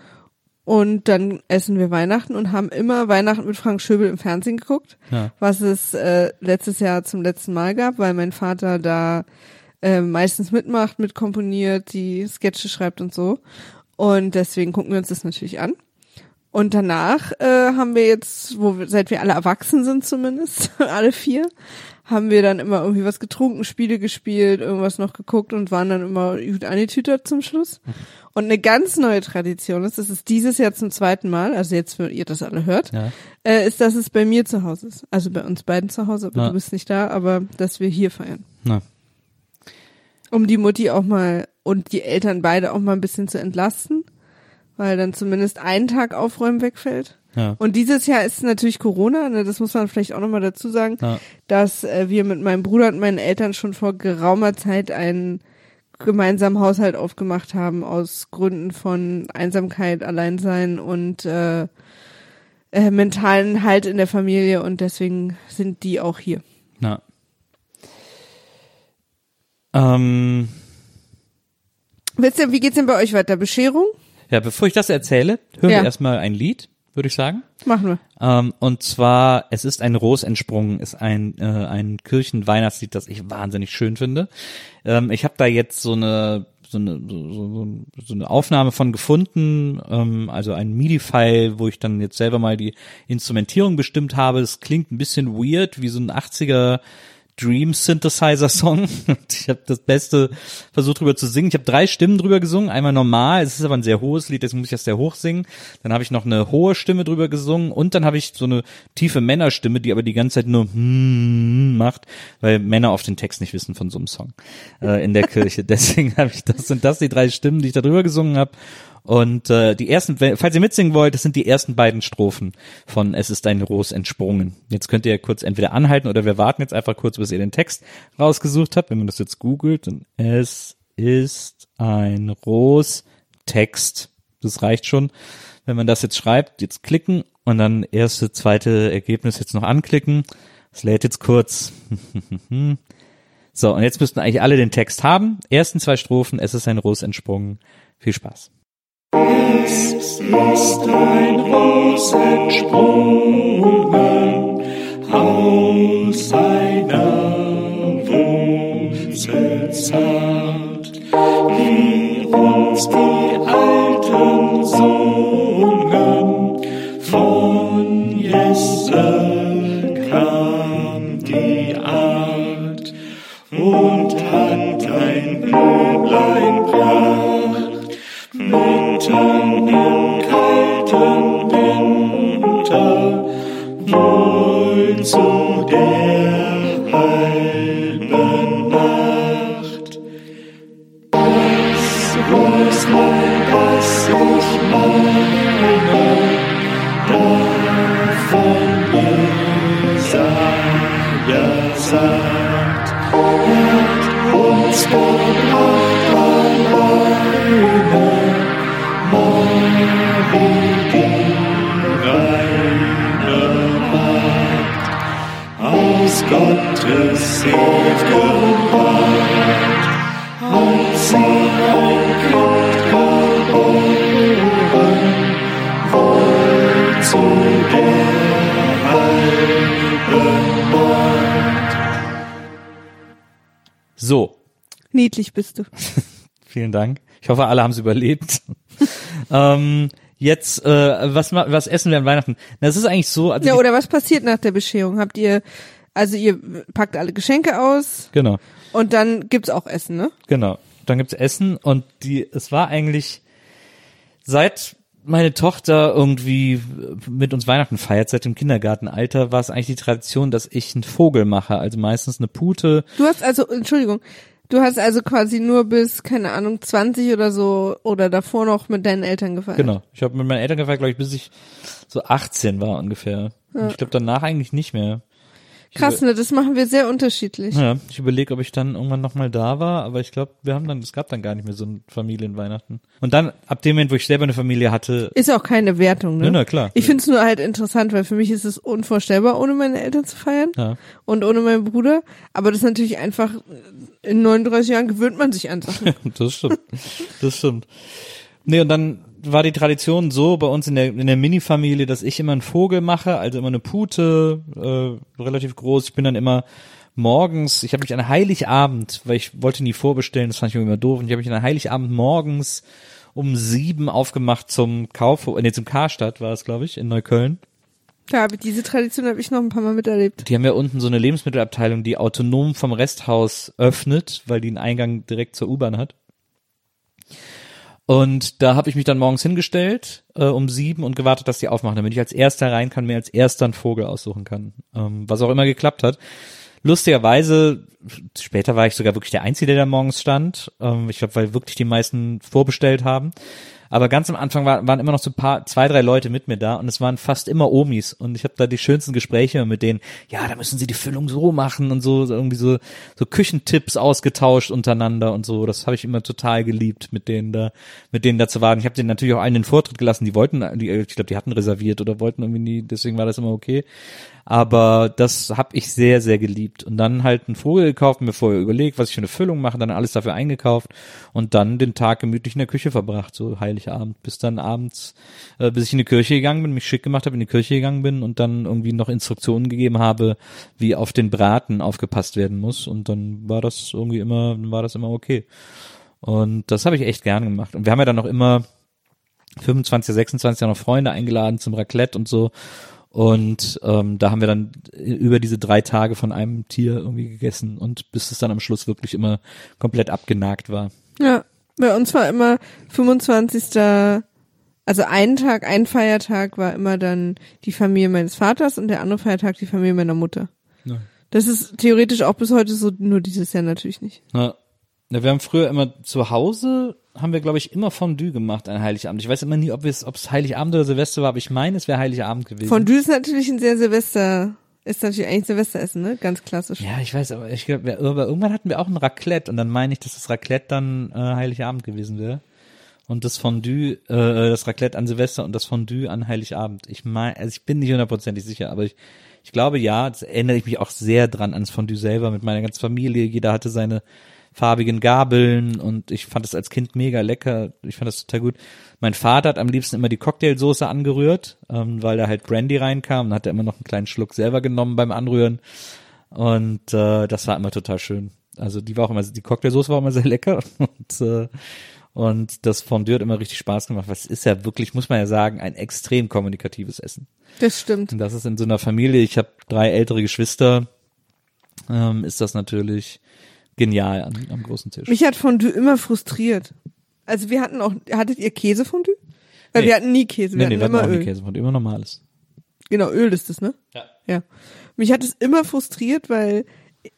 Und dann essen wir Weihnachten und haben immer Weihnachten mit Frank Schöbel im Fernsehen geguckt, Ja. was es äh, letztes Jahr zum letzten Mal gab, weil mein Vater da äh, meistens mitmacht, mitkomponiert, die Sketche schreibt und so. Und deswegen gucken wir uns das natürlich an. Und danach äh, haben wir jetzt, wo wir, seit wir alle erwachsen sind zumindest, alle vier, haben wir dann immer irgendwie was getrunken, Spiele gespielt, irgendwas noch geguckt und waren dann immer gut angetütert zum Schluss. Und eine ganz neue Tradition ist, das ist dieses Jahr zum zweiten Mal, also jetzt, wenn ihr das alle hört, Ja. äh, ist, dass es bei mir zu Hause ist. Also bei uns beiden zu Hause, aber Ja. du bist nicht da, aber dass wir hier feiern. Na. Um die Mutti auch mal und die Eltern beide auch mal ein bisschen zu entlasten, weil dann zumindest ein Tag Aufräumen wegfällt. Ja. Und dieses Jahr ist natürlich Corona, ne, das muss man vielleicht auch nochmal dazu sagen, Ja. dass äh, wir mit meinem Bruder und meinen Eltern schon vor geraumer Zeit einen gemeinsamen Haushalt aufgemacht haben aus Gründen von Einsamkeit, Alleinsein und äh, äh, mentalen Halt in der Familie und deswegen sind die auch hier. Na. Ähm, Wisst ihr, wie geht's denn bei euch weiter? Bescherung? ja, bevor ich das erzähle, hören Ja. wir erstmal ein Lied, würde ich sagen. Machen wir. Ähm, und zwar, es ist ein Ros entsprungen, ist ein, äh, ein Kirchenweihnachtslied, das ich wahnsinnig schön finde. Ähm, ich habe da jetzt so eine so eine, so, so, eine Aufnahme von gefunden, ähm, also ein MIDI-File, wo ich dann jetzt selber mal die Instrumentierung bestimmt habe. Es klingt ein bisschen weird, wie so ein 80er Dream Synthesizer Song. Ich habe das Beste versucht drüber zu singen. Ich habe drei Stimmen drüber gesungen. Einmal normal, es ist aber ein sehr hohes Lied, deswegen muss ich das sehr hoch singen. Dann habe ich noch eine hohe Stimme drüber gesungen und dann habe ich so eine tiefe Männerstimme, die aber die ganze Zeit nur hm macht, weil Männer oft den Text nicht wissen von so einem Song äh, in der Kirche. Deswegen habe ich das sind das die drei Stimmen, die ich da drüber gesungen habe. Und äh, die ersten, falls ihr mitsingen wollt, das sind die ersten beiden Strophen von Es ist ein Ros entsprungen. Jetzt könnt ihr kurz entweder anhalten oder wir warten jetzt einfach kurz, bis ihr den Text rausgesucht habt. Wenn man das jetzt googelt, dann Es ist ein Ros Text. Das reicht schon. Wenn man das jetzt schreibt, jetzt klicken und dann erste, zweite Ergebnis jetzt noch anklicken. Es lädt jetzt kurz. so, und jetzt müssten eigentlich alle den Text haben. Ersten zwei Strophen, es ist ein Ros entsprungen. Viel Spaß. Ist ein Ros entsprungen aus seiner Wurzel Dank. Ich hoffe, alle haben es überlebt. ähm, jetzt, äh, was, was essen wir an Weihnachten? Das ist eigentlich so, also Ja, oder was passiert nach der Bescherung? Habt ihr, also ihr packt alle Geschenke aus genau, und dann gibt's auch Essen, ne? genau. Dann gibt's Essen und die, es war eigentlich seit meine Tochter irgendwie mit uns Weihnachten feiert, seit dem Kindergartenalter, war es eigentlich die Tradition, dass ich einen Vogel mache, also meistens eine Pute. Du hast also, Entschuldigung, Du hast also quasi nur bis, keine Ahnung, 20 oder so oder davor noch mit deinen Eltern gefeiert. Genau. Ich habe mit meinen Eltern gefeiert, glaube ich, bis ich so 18 war ungefähr. Und Ich glaube danach eigentlich nicht mehr. Krass, ne, das machen wir sehr unterschiedlich. Ja, ich überlege, ob ich dann irgendwann nochmal da war, aber ich glaube, wir haben dann, es gab dann gar nicht mehr so ein Familienweihnachten. Und dann, ab dem Moment, wo ich selber eine Familie hatte, Ist auch keine Wertung, ne? Ja, na klar. Ich find's nur halt interessant, weil für mich ist es unvorstellbar, ohne meine Eltern zu feiern ja, und ohne meinen Bruder. Aber das ist natürlich einfach, in 39 Jahren gewöhnt man sich an Sachen. das stimmt. Das stimmt. Nee, und dann war die Tradition so bei uns in der, in der Mini-Familie, dass ich immer einen Vogel mache, also immer eine Pute, äh, relativ groß. Ich bin dann immer morgens, ich habe mich an Heiligabend, weil ich wollte nie vorbestellen, das fand ich immer doof, und ich habe mich an Heiligabend morgens um sieben aufgemacht zum Kauf, nee, zum Karstadt war es, glaube ich, in Neukölln. Klar, aber diese Tradition habe ich noch ein paar Mal miterlebt. Die haben ja unten so eine Lebensmittelabteilung, die autonom vom Resthaus öffnet, weil die einen Eingang direkt zur U-Bahn hat. Und da habe ich mich dann morgens hingestellt äh, um sieben und gewartet, dass die aufmachen, damit ich als erster rein kann, mir als erster einen Vogel aussuchen kann. Ähm, was auch immer geklappt hat. Lustigerweise, später war ich sogar wirklich der Einzige, der da morgens stand. Ähm, ich glaube, weil wirklich die meisten vorbestellt haben. Aber ganz am Anfang war, waren immer noch so ein paar, zwei, drei Leute mit mir da und es waren fast immer Omis und ich habe da die schönsten Gespräche mit denen. Ja, da müssen sie die Füllung so machen und so irgendwie so so Küchentipps ausgetauscht untereinander und so. Das habe ich immer total geliebt, mit denen da, mit denen da zu warten. Ich habe denen natürlich auch allen den Vortritt gelassen. Die wollten, die, ich glaube, die hatten reserviert oder wollten irgendwie nie. Deswegen war das immer okay. Aber das habe ich sehr, sehr geliebt. Und dann halt einen Vogel gekauft, mir vorher überlegt, was ich für eine Füllung mache, dann alles dafür eingekauft und dann den Tag gemütlich in der Küche verbracht, so Heiligabend, bis dann abends, äh, bis ich in die Kirche gegangen bin, mich schick gemacht habe, in die Kirche gegangen bin und dann irgendwie noch Instruktionen gegeben habe, wie auf den Braten aufgepasst werden muss. Und dann war das irgendwie immer, war das immer okay. Und das habe ich echt gern gemacht. Und wir haben ja dann noch immer 25, 26 noch Freunde eingeladen zum Raclette und so. Und ähm, da haben wir dann über diese drei Tage von einem Tier irgendwie gegessen und bis es dann am Schluss wirklich immer komplett abgenagt war. Ja, bei uns war immer 25. Also ein Tag, ein Feiertag war immer dann die Familie meines Vaters und der andere Feiertag die Familie meiner Mutter. Ja. Das ist theoretisch auch bis heute so, nur dieses Jahr natürlich nicht. Ja. Ja, wir haben früher immer zu Hause, haben wir, glaube ich, immer Fondue gemacht an Heiligabend. Ich weiß immer nie, ob es, ob es Heiligabend oder Silvester war, aber ich meine, es wäre Heiligabend gewesen. Fondue ist natürlich ein sehr Silvester, ist natürlich eigentlich Silvesteressen, ne? Ganz klassisch. ja, ich weiß, aber ich glaube, irgendwann hatten wir auch ein Raclette und dann meine ich, dass das Raclette dann äh, Heiligabend gewesen wäre. Und das Fondue, äh, das Raclette an Silvester und das Fondue an Heiligabend. Ich meine, also ich bin nicht hundertprozentig sicher, aber ich, ich glaube ja, das erinnere ich mich auch sehr dran ans Fondue selber mit meiner ganzen Familie. Jeder hatte seine farbigen Gabeln und ich fand es als Kind mega lecker. Ich fand das total gut. Mein Vater hat am liebsten immer die Cocktailsoße angerührt, ähm, weil da halt Brandy reinkam und hat er immer noch einen kleinen Schluck selber genommen beim Anrühren. Und äh, das war immer total schön. Also die war auch immer, die Cocktailsoße war immer sehr lecker und äh, und das Fondue hat immer richtig Spaß gemacht. Was ist ja wirklich, muss man ja sagen, ein extrem kommunikatives Essen. Das stimmt. Und das ist in so einer Familie, ich habe drei ältere Geschwister, ähm, ist das natürlich genial am, am großen Tisch. Mich hat Fondue immer frustriert. Also wir hatten auch, hattet ihr Käsefondue? Weil Nee. wir hatten nie Käse, wir nee, nee, hatten wir hatten immer auch nie Öl. Käse, von immer normales. Genau, Öl ist das, ne? Ja. Ja. Mich hat es immer frustriert, weil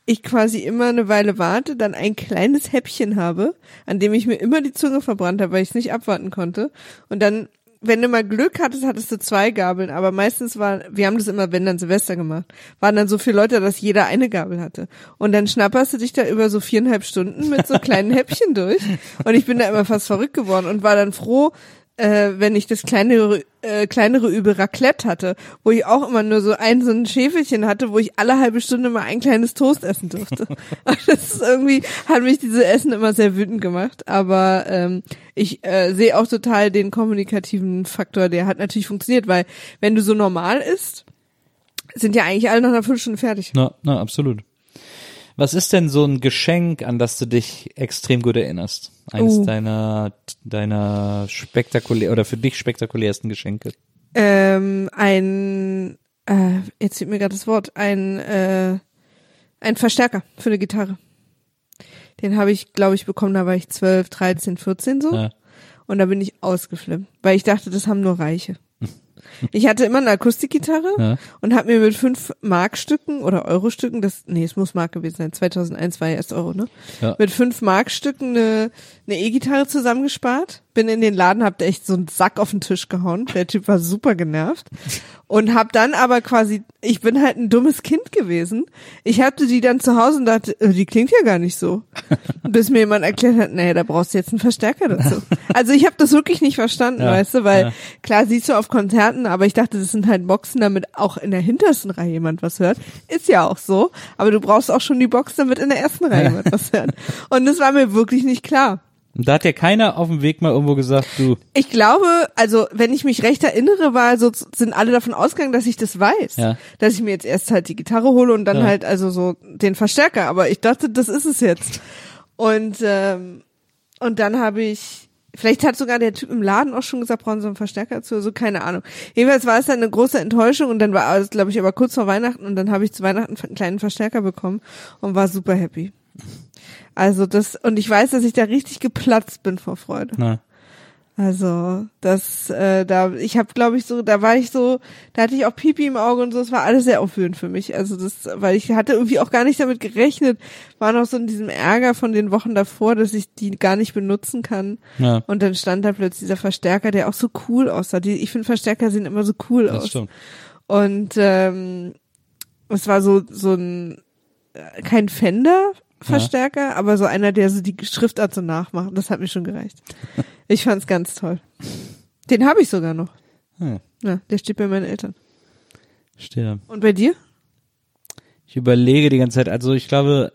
ich quasi immer eine Weile warte, dann ein kleines Häppchen habe, an dem ich mir immer die Zunge verbrannt habe, weil ich es nicht abwarten konnte. Und dann, wenn du mal Glück hattest, hattest du zwei Gabeln, aber meistens war, wir haben das immer, wenn dann Silvester gemacht, waren dann so viele Leute, dass jeder eine Gabel hatte. Und dann schnapperst du dich da über so viereinhalb Stunden mit so kleinen Häppchen durch. Und ich bin da immer fast verrückt geworden und war dann froh, äh, wenn ich das kleinere, äh, kleinere Übel Raclette hatte, wo ich auch immer nur so ein so ein Schäfelchen hatte, wo ich alle halbe Stunde mal ein kleines Toast essen durfte. Und das ist irgendwie, hat mich diese Essen immer sehr wütend gemacht. Aber ähm, ich äh, sehe auch total den kommunikativen Faktor, der hat natürlich funktioniert, weil wenn du so normal isst, sind ja eigentlich alle nach einer Viertelstunde fertig. Na, na, absolut. Was ist denn so ein Geschenk, an das du dich extrem gut erinnerst? Eines Uh. deiner, deiner spektakulär oder für dich spektakulärsten Geschenke? Ähm, ein, äh, jetzt fehlt mir gerade das Wort, ein, äh, ein Verstärker für eine Gitarre. Den habe ich, glaube ich, bekommen, da war ich 12, 13, 14 so. Ja. Und da bin ich ausgeflippt, weil ich dachte, das haben nur Reiche. Ich hatte immer eine Akustikgitarre Ja. und habe mir mit fünf Markstücken oder Eurostücken, das, nee, es muss Mark gewesen sein, 2001 war ja erst Euro, ne? Ja. Mit fünf Markstücken eine, eine E-Gitarre zusammengespart, bin in den Laden, hab echt so einen Sack auf den Tisch gehauen, der Typ war super genervt und hab dann aber quasi, ich bin halt ein dummes Kind gewesen, ich hatte die dann zu Hause und dachte, äh, die klingt ja gar nicht so, bis mir jemand erklärt hat, nee, da brauchst du jetzt einen Verstärker dazu. Also ich habe das wirklich nicht verstanden, Ja, weißt du, weil ja. klar siehst du auf Konzerten, aber ich dachte, das sind halt Boxen, damit auch in der hintersten Reihe jemand was hört. Ist ja auch so, aber du brauchst auch schon die Box, damit in der ersten Reihe jemand was hört. Und das war mir wirklich nicht klar. Und da hat ja keiner auf dem Weg mal irgendwo gesagt, du, Ich glaube, also wenn ich mich recht erinnere, war so sind alle davon ausgegangen, dass ich das weiß, Ja. dass ich mir jetzt erst halt die Gitarre hole und dann Ja. halt also so den Verstärker. Aber ich dachte, das ist es jetzt. Und ähm, und dann habe ich Vielleicht hat sogar der Typ im Laden auch schon gesagt, brauchen Sie einen Verstärker dazu, also keine Ahnung. Jedenfalls war es dann eine große Enttäuschung und dann war es, glaube ich, aber kurz vor Weihnachten und dann habe ich zu Weihnachten einen kleinen Verstärker bekommen und war super happy. Also das, und ich weiß, dass ich da richtig geplatzt bin vor Freude. na, Also das, äh, da, ich habe, glaube ich, so, da war ich so, da hatte ich auch Pipi im Auge und so, es war alles sehr aufwühlend für mich. Also das, weil ich hatte irgendwie auch gar nicht damit gerechnet, war noch so in diesem Ärger von den Wochen davor, dass ich die gar nicht benutzen kann. Ja. Und dann stand da plötzlich dieser Verstärker, der auch so cool aussah. Die, ich finde Verstärker sehen immer so cool das aus. stimmt. Und ähm, es war so so ein äh, kein Fender Verstärker, aber so einer, der so die Schriftart so nachmacht. Das hat mir schon gereicht. Ich fand's ganz toll. Den habe ich sogar noch. Hm, Ja, der steht bei meinen Eltern. stehe. Und bei dir? Ich überlege die ganze Zeit, also ich glaube,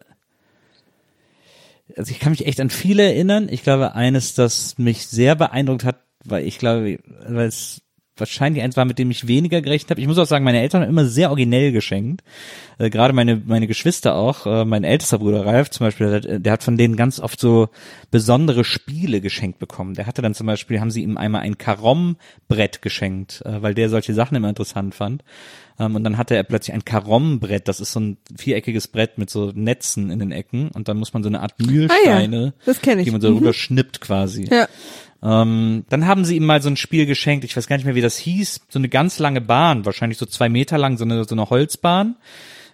also ich kann mich echt an viele erinnern. Ich glaube, eines, das mich sehr beeindruckt hat, weil ich glaube, weil es wahrscheinlich eins war, mit dem ich weniger gerechnet habe. Ich muss auch sagen, meine Eltern haben immer sehr originell geschenkt. Äh, Gerade meine meine Geschwister auch. Äh, mein ältester Bruder Ralf zum Beispiel, der, hat- der hat von denen ganz oft so besondere Spiele geschenkt bekommen. Der hatte dann zum Beispiel, haben sie ihm einmal ein Karom-Brett geschenkt, äh, weil der solche Sachen immer interessant fand. Ähm, und dann hatte er plötzlich ein Karom-Brett. Das ist so ein viereckiges Brett mit so Netzen in den Ecken. Und dann muss man so eine Art Mühlsteine, das kenn ich. die man so Mhm. rüberschnippt quasi. Ja. Ähm, dann haben sie ihm mal so ein Spiel geschenkt, ich weiß gar nicht mehr, wie das hieß, so eine ganz lange Bahn, wahrscheinlich so zwei Meter lang, so eine, so eine Holzbahn,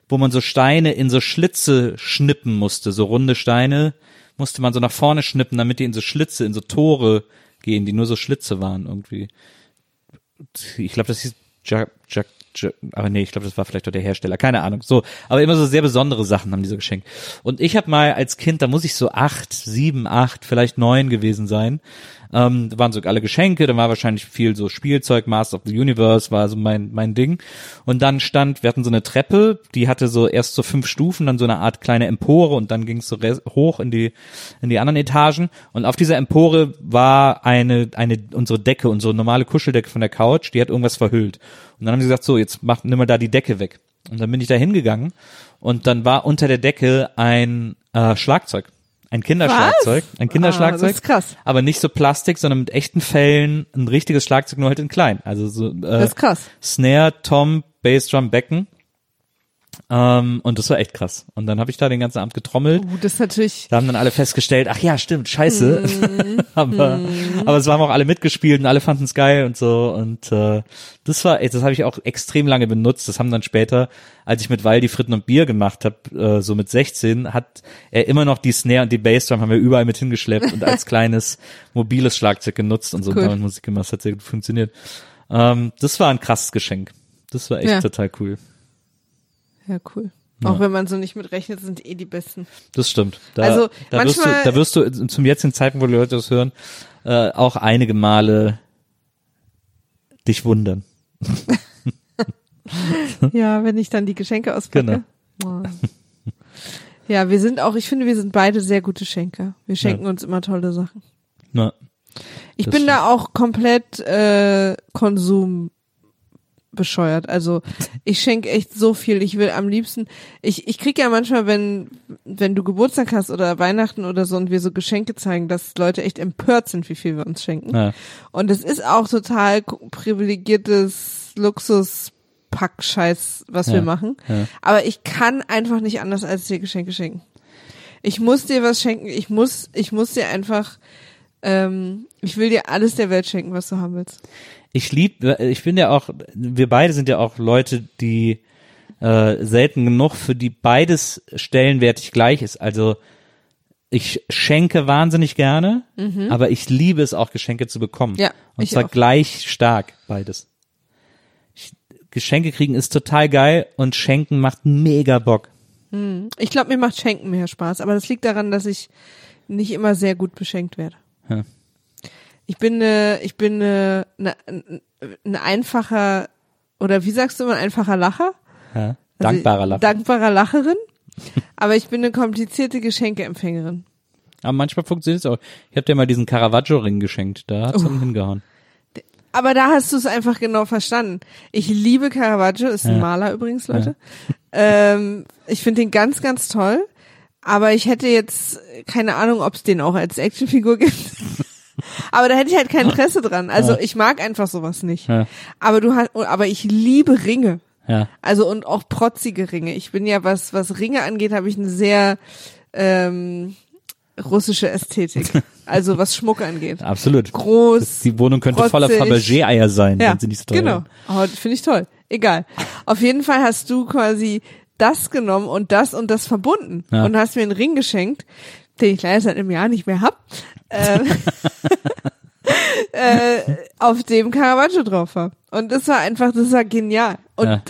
wo man so Steine in so Schlitze schnippen musste, so runde Steine musste man so nach vorne schnippen, damit die in so Schlitze, in so Tore gehen, die nur so Schlitze waren irgendwie. Ich glaube, das hieß Jack, Jack, Jack, aber nee, ich glaube, das war vielleicht auch der Hersteller, keine Ahnung. So, aber immer so sehr besondere Sachen haben die so geschenkt. Und ich habe mal als Kind, da muss ich so acht, sieben, acht, vielleicht neun gewesen sein. Ähm, da waren so alle Geschenke, da war wahrscheinlich viel so Spielzeug, Master of the Universe war so mein mein Ding. Und dann stand, wir hatten so eine Treppe, die hatte so erst so fünf Stufen, dann so eine Art kleine Empore und dann ging es so hoch in die in die anderen Etagen. Und auf dieser Empore war eine eine unsere Decke, unsere normale Kuscheldecke von der Couch, die hat irgendwas verhüllt. Und dann haben sie gesagt, so jetzt mach nimm mal da die Decke weg. Und dann bin ich da hingegangen und dann war unter der Decke ein äh, Schlagzeug. Ein Kinderschlagzeug, ein Kinderschlagzeug, Ah, das ist krass. aber nicht so Plastik, sondern mit echten Fällen, ein richtiges Schlagzeug, nur halt in klein. Also so äh, Das ist krass. Snare, Tom, Bassdrum, Becken. Ähm, und das war echt krass. Und dann habe ich da den ganzen Abend getrommelt. Uh, das ist natürlich, Da haben dann alle festgestellt, ach ja, stimmt, scheiße. Mhm. aber, aber es haben auch alle mitgespielt und alle fanden es geil und so. Und äh, das war, das habe ich auch extrem lange benutzt. Das haben dann später, als ich mit Waldi Fritten und Bier gemacht habe, äh, so mit 16, hat er immer noch die Snare und die Bassdrum haben wir überall mit hingeschleppt und als kleines mobiles Schlagzeug genutzt und so Cool. und damit Musik gemacht. Das hat sehr gut funktioniert. Ähm, das war ein krasses Geschenk. Das war echt Ja. total cool. Ja cool. Auch wenn man so nicht mit rechnet, sind eh die besten. Das stimmt. Da, Also, da, wirst du, manchmal- da wirst du zum jetzigen Zeitpunkt, wo die Leute das hören, äh, auch einige Male dich wundern. Ja, wenn ich dann die Geschenke auspacke. Genau. Oh. Ja, wir sind auch, ich finde, wir sind beide sehr gute Schenker. Wir schenken uns immer tolle Sachen. Na, Ich Das bin stimmt. da auch komplett äh, Konsum bescheuert. Also ich schenke echt so viel. Ich will am liebsten, ich, ich krieg ja manchmal, wenn, wenn du Geburtstag hast oder Weihnachten oder so und wir so Geschenke zeigen, dass Leute echt empört sind, wie viel wir uns schenken. ja. Und es ist auch total privilegiertes Luxuspack-Scheiß, was Ja, wir machen. ja. Aber ich kann einfach nicht anders als dir Geschenke schenken. Ich muss dir was schenken. Ich muss, ich muss dir einfach Ähm, ich will dir alles der Welt schenken, was du haben willst. Ich lieb, ich bin ja auch, wir beide sind ja auch Leute, die äh, selten genug für die beides stellenwertig gleich ist. Also ich schenke wahnsinnig gerne, aber ich liebe es auch Geschenke zu bekommen. Mhm. Ja, Und ich zwar auch. gleich stark beides. Ich, Geschenke kriegen ist total geil und schenken macht mega Bock. Ich glaube, mir macht Schenken mehr Spaß, aber das liegt daran, dass ich nicht immer sehr gut beschenkt werde. Ja. Ich bin eine, ich bin eine, eine, ein einfacher oder wie sagst du immer, ein einfacher Lacher? Ja. Also Dankbarer Lachen. Dankbarer Lacherin. aber ich bin eine komplizierte Geschenkeempfängerin. Aber manchmal funktioniert es auch. Ich habe dir mal diesen Caravaggio-Ring geschenkt, da hat's Oh. dann hingehauen. Aber da hast du es einfach genau verstanden. Ich liebe Caravaggio, ist ein Ja. Maler übrigens, Leute. Ähm, ich finde den ganz, ganz toll. Aber ich hätte jetzt keine Ahnung, ob es den auch als Actionfigur gibt. Aber da hätte ich halt kein Interesse dran. Also Ja. ich mag einfach sowas nicht. Ja. Aber du hast, aber ich liebe Ringe. Ja. Also und auch protzige Ringe. Ich bin ja, was, was Ringe angeht, habe ich eine sehr ähm, russische Ästhetik. Also was Schmuck angeht. Absolut. Groß. Die Wohnung könnte voller protzig. Fabergé-Eier sein, Ja, wenn sie nicht so teuer genau. Aber finde ich toll. Egal. Auf jeden Fall hast du quasi das genommen und das und das verbunden Ja. und hast mir einen Ring geschenkt, den ich leider seit einem Jahr nicht mehr hab, ähm, äh, auf dem Caravaggio drauf war. Und das war einfach, das war genial. Und Ja.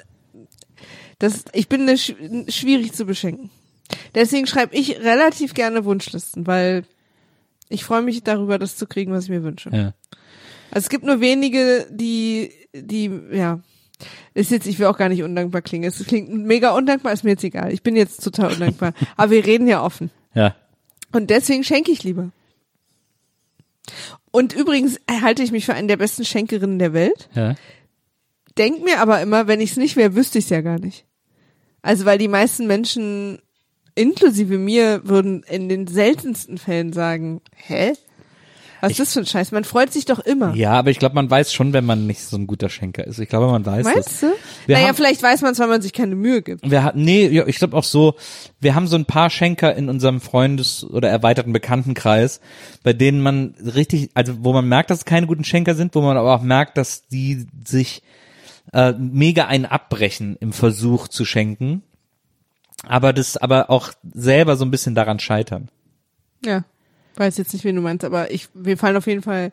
das, ich bin sch- schwierig zu beschenken. Deswegen schreibe ich relativ gerne Wunschlisten, weil ich freue mich darüber, das zu kriegen, was ich mir wünsche. Ja. Also es gibt nur wenige, die, die, ja, ist jetzt, ich will auch gar nicht undankbar klingen. Es klingt mega undankbar, ist mir jetzt egal. Ich bin jetzt total undankbar. Aber wir reden ja offen. Ja. Und deswegen schenke ich lieber. Und übrigens halte ich mich für eine der besten Schenkerinnen der Welt. Ja. Denk mir aber immer, wenn ich es nicht wäre, wüsste ich es ja gar nicht. Also weil die meisten Menschen, inklusive mir, würden in den seltensten Fällen sagen, hä? Was ist das für ein Scheiß? Man freut sich doch immer. Ja, aber ich glaube, man weiß schon, wenn man nicht so ein guter Schenker ist. Ich glaube, man weiß Meinst das. du? Wir naja, haben- vielleicht weiß man es, weil man sich keine Mühe gibt. Wir hatten, nee, ja, ich glaube auch so, wir haben so ein paar Schenker in unserem Freundes- oder erweiterten Bekanntenkreis, bei denen man richtig, also wo man merkt, dass es keine guten Schenker sind, wo man aber auch merkt, dass die sich äh, mega einen abbrechen im Versuch zu schenken, aber das aber auch selber so ein bisschen daran scheitern. Ja. Weiß jetzt nicht, wen du meinst, aber ich, wir fallen auf jeden Fall,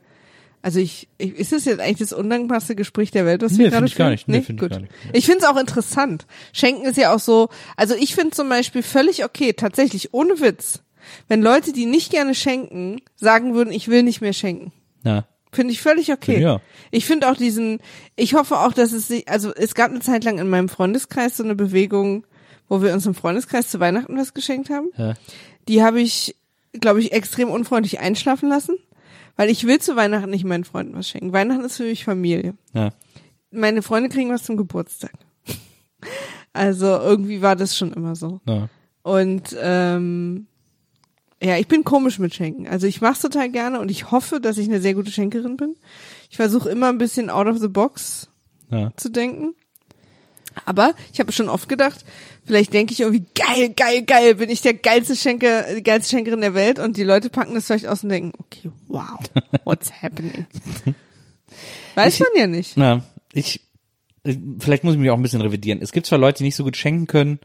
also ich, ich ist das jetzt eigentlich das undankbarste Gespräch der Welt, was Nee, wir gerade ich gar führen? nicht. Nee, Nee, find ich gar nicht. Ich finde es auch interessant. Schenken ist ja auch so, also ich finde zum Beispiel völlig okay, tatsächlich, ohne Witz, wenn Leute, die nicht gerne schenken, sagen würden, ich will nicht mehr schenken. Ja. Finde ich völlig okay. Ja. Ich finde auch diesen, ich hoffe auch, dass es sich, also es gab eine Zeit lang in meinem Freundeskreis so eine Bewegung, wo wir uns im Freundeskreis zu Weihnachten was geschenkt haben. Ja. Die habe ich, glaube ich, extrem unfreundlich einschlafen lassen, weil ich will zu Weihnachten nicht meinen Freunden was schenken. Weihnachten ist für mich Familie. Ja. Meine Freunde kriegen was zum Geburtstag. Also irgendwie war das schon immer so. ja. Und ähm, ja, ich bin komisch mit Schenken. Also ich mache total gerne und ich hoffe, dass ich eine sehr gute Schenkerin bin. Ich versuche immer ein bisschen out of the box ja. zu denken. Aber ich habe schon oft gedacht, vielleicht denke ich irgendwie, geil, geil, geil, bin ich der geilste Schenker, die geilste Schenkerin der Welt und die Leute packen das vielleicht aus und denken, okay, wow, what's happening? Weiß man ja nicht. Na, ich, ich- vielleicht muss ich mich auch ein bisschen revidieren. Es gibt zwar Leute, die nicht so gut schenken können,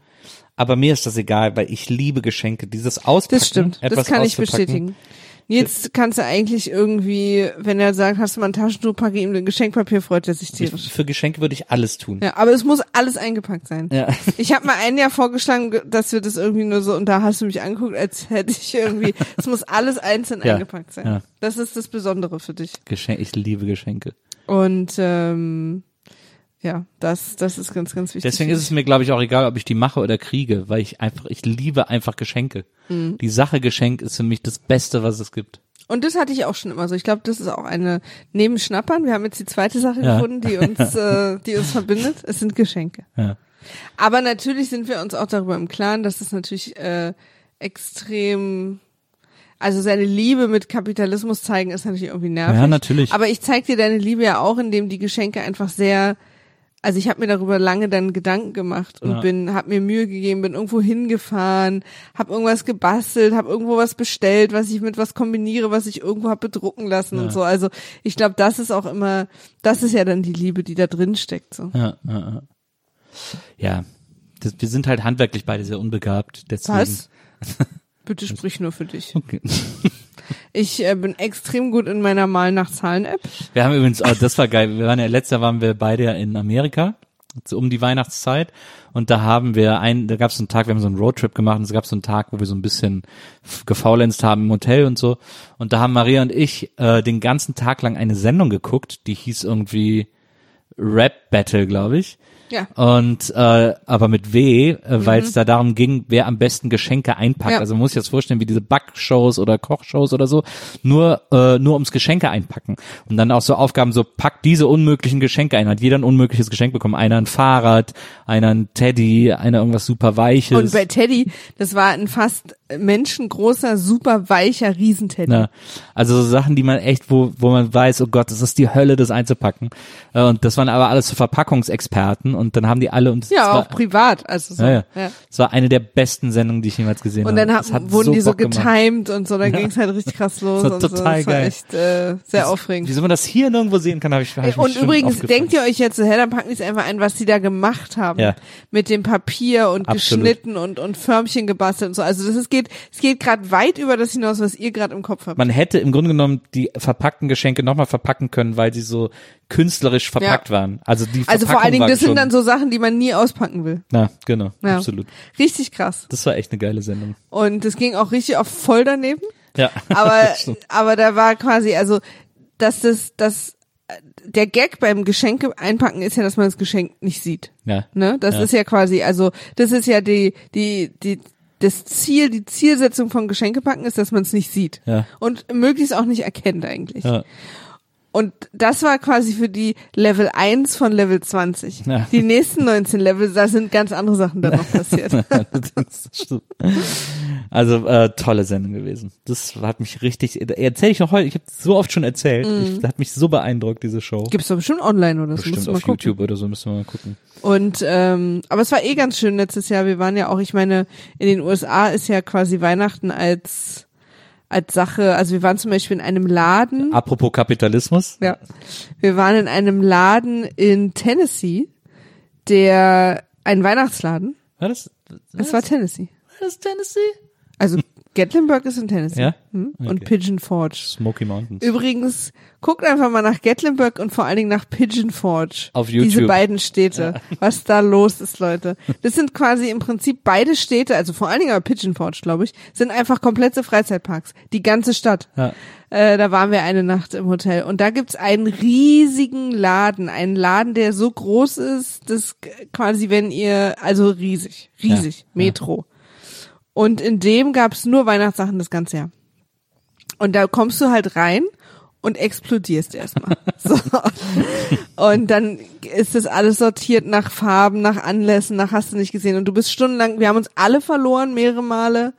aber mir ist das egal, weil ich liebe Geschenke. Dieses Auspacken, Das stimmt, das etwas kann ich bestätigen. Jetzt kannst du eigentlich irgendwie, wenn er sagt, hast du mal ein Taschentuch, packe ihm ein Geschenkpapier, freut er sich Ich, tierisch. für Geschenke würde ich alles tun. Ja, aber es muss alles eingepackt sein. Ja. Ich habe mal ein Jahr vorgeschlagen, ge- dass wir das irgendwie nur so, und da hast du mich angeguckt, als hätte ich irgendwie, es muss alles einzeln Ja, eingepackt sein. ja. Das ist das Besondere für dich. Geschenke, ich liebe Geschenke. Und ähm, ja, das, das ist ganz, ganz wichtig. Deswegen ist es mir, glaube ich, auch egal, ob ich die mache oder kriege, weil ich einfach, ich liebe einfach Geschenke. Mhm. Die Sache Geschenk ist für mich das Beste, was es gibt. Und das hatte ich auch schon immer so. Ich glaube, das ist auch eine neben Schnappern. Wir haben jetzt die zweite Sache Ja. gefunden, die uns, äh, die uns verbindet. Es sind Geschenke. Ja. Aber natürlich sind wir uns auch darüber im Klaren, dass es natürlich äh, extrem, also seine Liebe mit Kapitalismus zeigen ist natürlich irgendwie nervig. Ja, natürlich. Aber ich zeig dir deine Liebe ja auch, indem die Geschenke einfach sehr also ich habe mir darüber lange dann Gedanken gemacht und Ja. bin, habe mir Mühe gegeben, bin irgendwo hingefahren, habe irgendwas gebastelt, habe irgendwo was bestellt, was ich mit was kombiniere, was ich irgendwo habe bedrucken lassen Ja. und so. Also ich glaube, das ist auch immer, das ist ja dann die Liebe, die da drin steckt. So. Ja, ja, ja. Das, wir sind halt handwerklich beide sehr unbegabt. Deswegen. Was? Bitte sprich nur für dich. Okay. Ich äh, bin extrem gut in meiner Mal nach Zahlen App. Wir haben übrigens, oh, das war geil. Wir waren ja letztes Jahr waren wir beide ja in Amerika so um die Weihnachtszeit und da haben wir einen, da gab es einen Tag, wir haben so einen Roadtrip gemacht und es gab so einen Tag, wo wir so ein bisschen gefaulenzt haben im Hotel und so und da haben Maria und ich äh, den ganzen Tag lang eine Sendung geguckt, die hieß irgendwie Rap Battle, glaube ich. Ja. Und äh, aber mit W, äh, weil es da darum ging, wer am besten Geschenke einpackt. Ja. Also man muss sich das vorstellen, wie diese Backshows oder Kochshows oder so, nur äh, nur ums Geschenke einpacken. Und dann auch so Aufgaben, so packt diese unmöglichen Geschenke ein. Hat jeder ein unmögliches Geschenk bekommen. Einer ein Fahrrad, einer ein Teddy, einer irgendwas super weiches. Und bei Teddy, das war ein fast menschengroßer, super weicher Riesenteddy. Ja, also so Sachen, die man echt, wo, wo man weiß, oh Gott, das ist die Hölle, das einzupacken. Äh, Und das waren aber alles so Verpackungsexperten und dann haben die alle und Ja, es war, auch privat, also so. ja, ja. Ja. Es war eine der besten Sendungen, die ich jemals gesehen Und habe. dann Es hat, hat wurden die so Bock gemacht. getimed und so, dann ging's halt richtig krass los. war und so. total das war geil. echt äh, sehr aufregend. Wieso man das hier nirgendwo sehen kann, habe ich, hab ich Und übrigens, denkt ihr euch jetzt, so, hä, dann packen die es einfach ein, was die da gemacht haben. Ja. Mit dem Papier und Absolut. geschnitten und, und Förmchen gebastelt und so. Also das ist, geht, es geht gerade weit über das hinaus, was ihr gerade im Kopf habt. man hätte im Grunde genommen die verpackten Geschenke nochmal verpacken können, weil sie so künstlerisch verpackt waren. Also die also vor allen Dingen, das sind dann so Sachen, die man nie auspacken will. Na, genau, Ja. absolut. Richtig krass. Das war echt eine geile Sendung. Und es ging auch richtig auf voll daneben. Ja. Aber, aber da war quasi, also, dass das, das, der Gag beim Geschenke einpacken ist ja, dass man das Geschenk nicht sieht. ja. Ne? Das Ja. ist ja quasi, also, das ist ja die, die, die, das Ziel, die Zielsetzung von Geschenkepacken ist, dass man es nicht sieht. Ja. Und möglichst auch nicht erkennt eigentlich. Ja. Und das war quasi für die Level 1 von Level 20. Ja. Die nächsten 19 Level, da sind ganz andere Sachen dann noch passiert. Also äh, tolle Sendung gewesen. Das hat mich richtig. Erzähle ich noch heute. Ich habe so oft schon erzählt. Ich, das hat mich so beeindruckt diese Show. Gibt's doch bestimmt online oder so. Bestimmt auf gucken. YouTube oder so müssen wir mal gucken. Und ähm, aber es war eh ganz schön letztes Jahr. Wir waren ja auch, ich meine, in den USA ist ja quasi Weihnachten als als Sache. Also wir waren zum Beispiel in einem Laden. Apropos Kapitalismus. Ja, wir waren in einem Laden in Tennessee, der ein Weihnachtsladen. War das? Es war Tennessee. War das Tennessee? Also Gatlinburg ist in Tennessee. Ja? Hm? Und Okay. Pigeon Forge. Smoky Mountains. Übrigens, guckt einfach mal nach Gatlinburg und vor allen Dingen nach Pigeon Forge. Auf Diese YouTube. beiden Städte. Was da los ist, Leute. Das sind quasi im Prinzip beide Städte, also vor allen Dingen aber Pigeon Forge, glaube ich, sind einfach komplette Freizeitparks. Die ganze Stadt. Ja. Äh, da waren wir eine Nacht im Hotel. Und da gibt's einen riesigen Laden. Einen Laden, der so groß ist, dass quasi, wenn ihr, also riesig, riesig, Ja, ja. Metro. Und in dem gab's nur Weihnachtssachen das ganze Jahr. Und da kommst du halt rein und explodierst erstmal. so. Und dann ist das alles sortiert nach Farben, nach Anlässen, nach hast du nicht gesehen. Und du bist stundenlang, wir haben uns alle verloren, mehrere Male.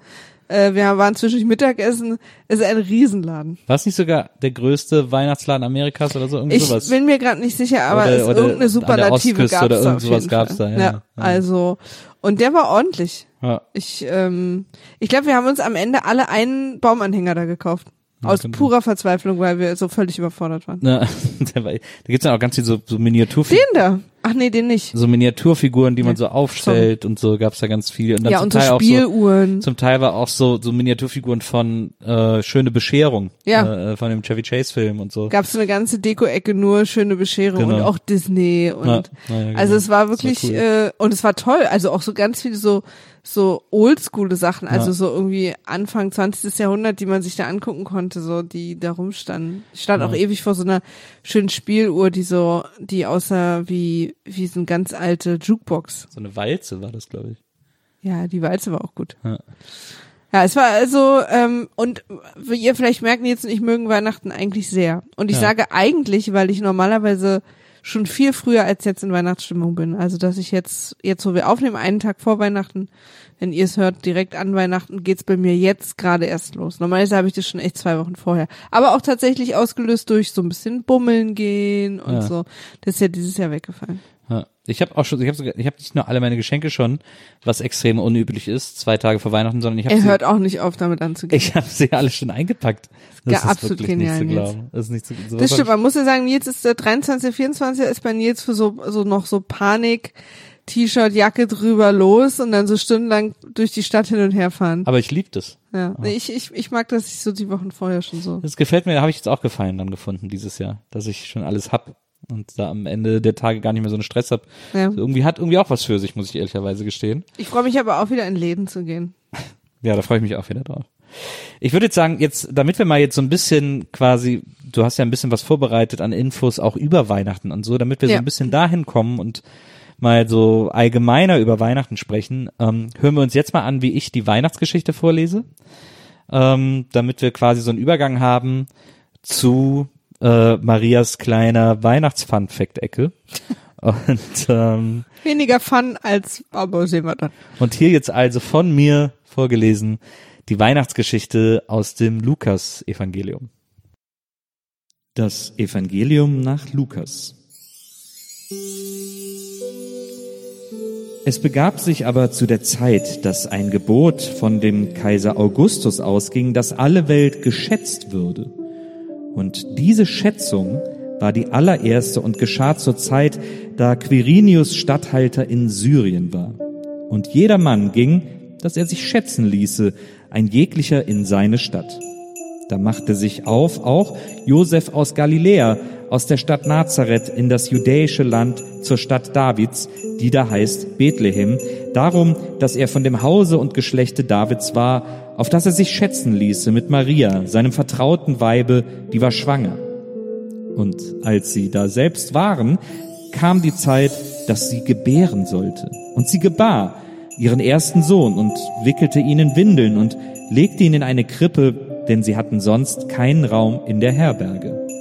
Äh, wir waren zwischendurch Mittagessen. Es ist ein Riesenladen. War es nicht sogar der größte Weihnachtsladen Amerikas oder so? Irgendwie Ich sowas? bin mir gerade nicht sicher, aber Oder- es oder irgendeine Superlative Ostküste gab's oder da irgend auf sowas jeden gab's Fall. da, ja, ja. Also, und der war ordentlich. ja. Ich, ähm, ich glaube, wir haben uns am Ende alle einen Baumanhänger da gekauft. Aus könnte- purer Verzweiflung, weil wir so völlig überfordert waren. War, da gibt's ja auch ganz viele so, so Miniaturfiguren. Den da. Ach nee, den nicht. So Miniaturfiguren, die man so aufstellt und so gab's da ganz viele. Und dann Ja, zum und so Teil auch so, Spieluhren. zum Teil war auch so, so Miniaturfiguren von äh, Schöne Bescherung. Ja. Äh, von dem Chevy Chase Film und so. Gab's so eine ganze Deko-Ecke, nur schöne Bescherung Genau. und auch Disney und Ja, ja, ja, genau. also es war Das war wirklich cool. äh, und es war toll, also auch so ganz viele so so oldschoole Sachen, also Ja. so irgendwie Anfang 20. Jahrhundert, die man sich da angucken konnte, so die da rumstanden. Ich stand auch Ja. ewig vor so einer schönen Spieluhr, die so die aussah wie wie so eine ganz alte Jukebox. So eine Walze war das, glaube ich. Ja, die Walze war auch gut. Ja. Ja, es war also, ähm, und wie ihr vielleicht merkt, Nils und ich mögen Weihnachten eigentlich sehr. Und ich Ja. sage eigentlich, weil ich normalerweise schon viel früher als jetzt in Weihnachtsstimmung bin. Also, dass ich jetzt, jetzt wo wir aufnehmen, einen Tag vor Weihnachten, wenn ihr es hört, direkt an Weihnachten, geht's bei mir jetzt gerade erst los. Normalerweise habe ich das schon echt zwei Wochen vorher. Aber auch tatsächlich ausgelöst durch so ein bisschen Bummeln gehen und Ja. so. Das ist ja dieses Jahr weggefallen. Ich habe auch schon, ich habe ich habe nicht nur alle meine Geschenke schon, was extrem unüblich ist, zwei Tage vor Weihnachten, sondern ich habe Er sie, hört auch nicht auf, damit anzugehen. ich habe sie alle schon eingepackt. Das Ja, ist absolut wirklich nicht genial, zu Nils. glauben. Das ist nicht zu, sowas Das hab stimmt, man muss ja sagen, Nils ist der 23, 24 ist bei Nils für so, so noch so Panik, T-Shirt, Jacke drüber los und dann so stundenlang durch die Stadt hin und her fahren. aber ich liebe das. Ja. Nee, ich, ich, ich mag das ich so die Wochen vorher schon so. Das gefällt mir, da habe ich jetzt auch gefallen dann gefunden dieses Jahr, dass ich schon alles hab und da am Ende der Tage gar nicht mehr so einen Stress hab. Ja. Also irgendwie hat irgendwie auch was für sich, muss ich ehrlicherweise gestehen. Ich freue mich aber auch wieder in Läden zu gehen. Ja, da freue ich mich auch wieder drauf. Ich würde jetzt sagen, jetzt, damit wir mal jetzt so ein bisschen quasi, du hast ja ein bisschen was vorbereitet an Infos auch über Weihnachten und so, damit wir so Ja. ein bisschen dahin kommen und mal so allgemeiner über Weihnachten sprechen, ähm, hören wir uns jetzt mal an, wie ich die Weihnachtsgeschichte vorlese, ähm, damit wir quasi so einen Übergang haben zu äh, Marias kleiner Weihnachts-Fun-Fact-Ecke. Und ähm, Weniger Fun als, aber sehen wir dann. und hier jetzt also von mir vorgelesen die Weihnachtsgeschichte aus dem Lukas-Evangelium. Das Evangelium nach Lukas. Es begab sich aber zu der Zeit, dass ein Gebot von dem Kaiser Augustus ausging, dass alle Welt geschätzt würde. Und diese Schätzung war die allererste und geschah zur Zeit, da Quirinius Statthalter in Syrien war. Und jeder Mann ging, dass er sich schätzen ließe, ein jeglicher in seine Stadt. Da machte sich auf auch Josef aus Galiläa, aus der Stadt Nazareth in das judäische Land zur Stadt Davids, die da heißt Bethlehem, darum, dass er von dem Hause und Geschlechte Davids war, auf das er sich schätzen ließe mit Maria, seinem vertrauten Weibe, die war schwanger. Und als sie da selbst waren, kam die Zeit, dass sie gebären sollte. Und sie gebar ihren ersten Sohn und wickelte ihn in Windeln und legte ihn in eine Krippe, denn sie hatten sonst keinen Raum in der Herberge.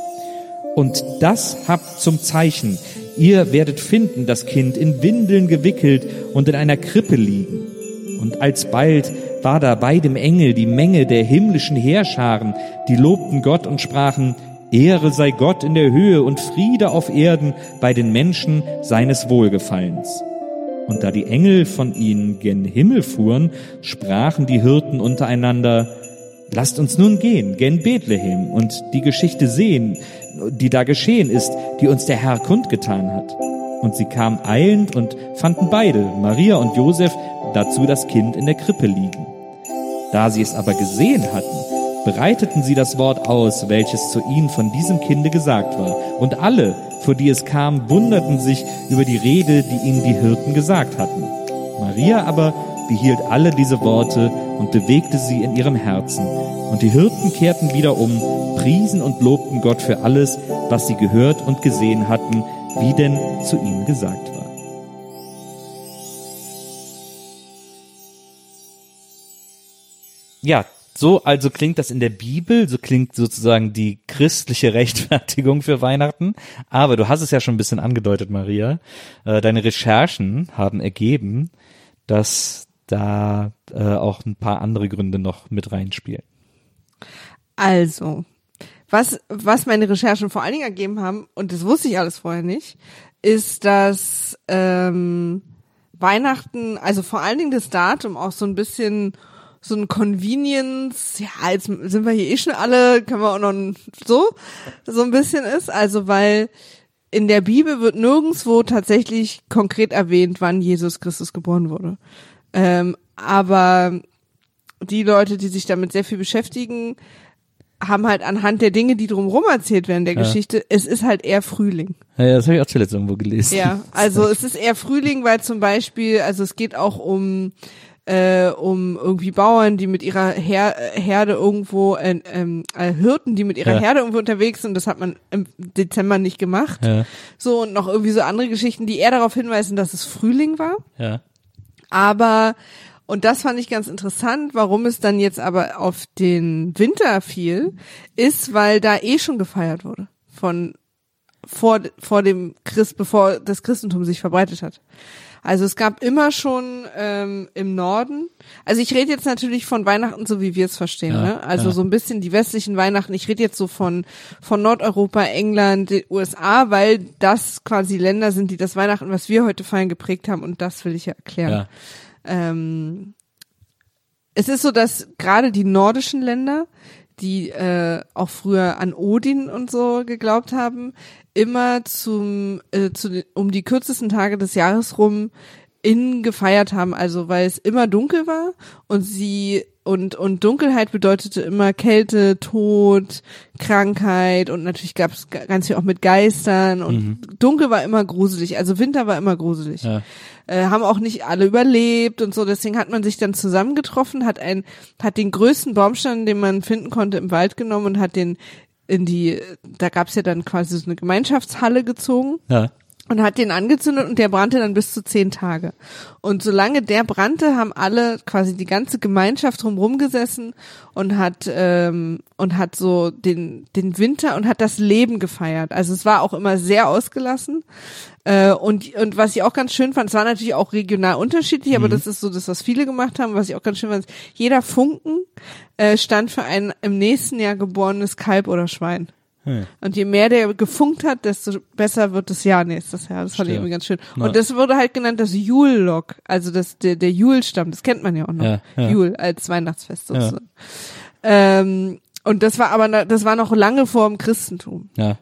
Und das habt zum Zeichen. Ihr werdet finden, das Kind in Windeln gewickelt und in einer Krippe liegen. Und alsbald war da bei dem Engel die Menge der himmlischen Heerscharen, die lobten Gott und sprachen, Ehre sei Gott in der Höhe und Friede auf Erden bei den Menschen seines Wohlgefallens. Und da die Engel von ihnen gen Himmel fuhren, sprachen die Hirten untereinander, Lasst uns nun gehen, gen Bethlehem und die Geschichte sehen, die da geschehen ist, die uns der Herr kundgetan hat. Und sie kamen eilend und fanden beide, Maria und Josef, dazu das Kind in der Krippe liegen. Da sie es aber gesehen hatten, breiteten sie das Wort aus, welches zu ihnen von diesem Kinde gesagt war. Und alle, vor die es kam, wunderten sich über die Rede, die ihnen die Hirten gesagt hatten. Maria aber behielt alle diese Worte und bewegte sie in ihrem Herzen. Und die Hirten kehrten wieder um, priesen und lobten Gott für alles, was sie gehört und gesehen hatten, wie denn zu ihnen gesagt war. Ja, so also klingt das in der Bibel, so klingt sozusagen die christliche Rechtfertigung für Weihnachten. Aber du hast es ja schon ein bisschen angedeutet, Maria. Äh, Deine Recherchen haben ergeben, dass da äh, auch ein paar andere Gründe noch mit reinspielen. Also, was, was meine Recherchen vor allen Dingen ergeben haben, und das wusste ich alles vorher nicht, ist, dass ähm, Weihnachten, also vor allen Dingen das Datum auch so ein bisschen so ein Convenience, ja, jetzt sind wir hier eh schon alle, können wir auch noch so, so ein bisschen ist. Also weil in der Bibel wird nirgendswo tatsächlich konkret erwähnt, wann Jesus Christus geboren wurde. Ähm, aber die Leute, die sich damit sehr viel beschäftigen, haben halt anhand der Dinge, die drumherum erzählt werden der Ja. Geschichte, es ist halt eher Frühling. Ja, das habe ich auch zuletzt irgendwo gelesen. Ja, also es ist eher Frühling, weil zum Beispiel, also es geht auch um äh, um irgendwie Bauern, die mit ihrer Her Herde irgendwo, äh, ähm, äh, Hirten, die mit ihrer Ja. Herde irgendwo unterwegs sind. Das hat man im Dezember nicht gemacht. Ja. So und noch irgendwie so andere Geschichten, die eher darauf hinweisen, dass es Frühling war. Ja. Aber, und das fand ich ganz interessant, warum es dann jetzt aber auf den Winter fiel, ist, weil da eh schon gefeiert wurde. Von, vor, vor dem Christ, bevor das Christentum sich verbreitet hat. Also es gab immer schon ähm, im Norden, also ich rede jetzt natürlich von Weihnachten, so wie wir es verstehen, Ja, ne? Also ja. so ein bisschen die westlichen Weihnachten. Ich rede jetzt so von von Nordeuropa, England, den USA, weil das quasi Länder sind, die das Weihnachten, was wir heute feiern, geprägt haben. Und das will ich ja erklären. Ja. Ähm, es ist so, dass gerade die nordischen Länder, die äh, auch früher an Odin und so geglaubt haben, immer zum äh, zu um die kürzesten Tage des Jahres rum innen gefeiert haben, also weil es immer dunkel war und sie und und Dunkelheit bedeutete immer Kälte, Tod, Krankheit und natürlich gab es ganz viel auch mit Geistern und dunkel war immer gruselig, also Winter war immer gruselig Ja. äh, haben auch nicht alle überlebt und so. Deswegen hat man sich dann zusammengetroffen, hat ein, hat den größten Baumstamm, den man finden konnte, im Wald genommen und hat den in die, da gab's ja dann quasi so eine Gemeinschaftshalle gezogen Ja. Und hat den angezündet und der brannte dann bis zu zehn Tage. Und solange der brannte, haben alle quasi die ganze Gemeinschaft drumherum gesessen und hat ähm, und hat so den den Winter und hat das Leben gefeiert. Also es war auch immer sehr ausgelassen. Äh, und und was ich auch ganz schön fand, es war natürlich auch regional unterschiedlich, aber das ist so das, was viele gemacht haben. Was ich auch ganz schön fand, ist, jeder Funken äh, stand für ein im nächsten Jahr geborenes Kalb oder Schwein. Hm. Und je mehr der gefunkt hat, desto besser wird das Jahr nächstes Jahr. Das fand ich Stimmt. irgendwie ganz schön. Ja. Und das wurde halt genannt das Yule-Log, also das, der, der Yule-Stamm, das kennt man ja auch noch. Ja, ja. Yule als Weihnachtsfest sozusagen. Ähm, und das war aber, das war noch lange vor dem Christentum. Ja.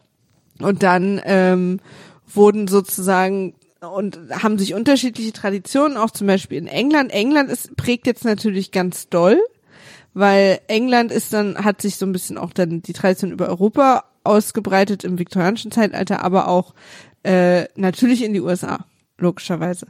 Und dann ähm, wurden sozusagen und haben sich unterschiedliche Traditionen, auch zum Beispiel in England. England ist, prägt jetzt natürlich ganz doll, weil England ist dann, hat sich so ein bisschen auch dann die Tradition über Europa ausgebreitet im viktorianischen Zeitalter, aber auch äh, natürlich in die USA, logischerweise.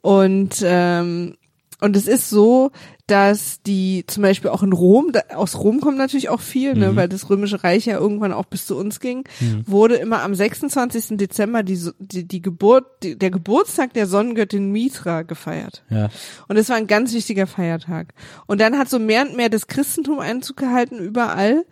Und ähm, und es ist so, dass die zum Beispiel auch in Rom, da, aus Rom kommt natürlich auch viel, ne, weil das Römische Reich ja irgendwann auch bis zu uns ging, wurde immer am 26. Dezember die, die, die Geburt, die, der Geburtstag der Sonnengöttin Mithra gefeiert. Ja. Und es war ein ganz wichtiger Feiertag. Und dann hat so mehr und mehr das Christentum Einzug gehalten überall.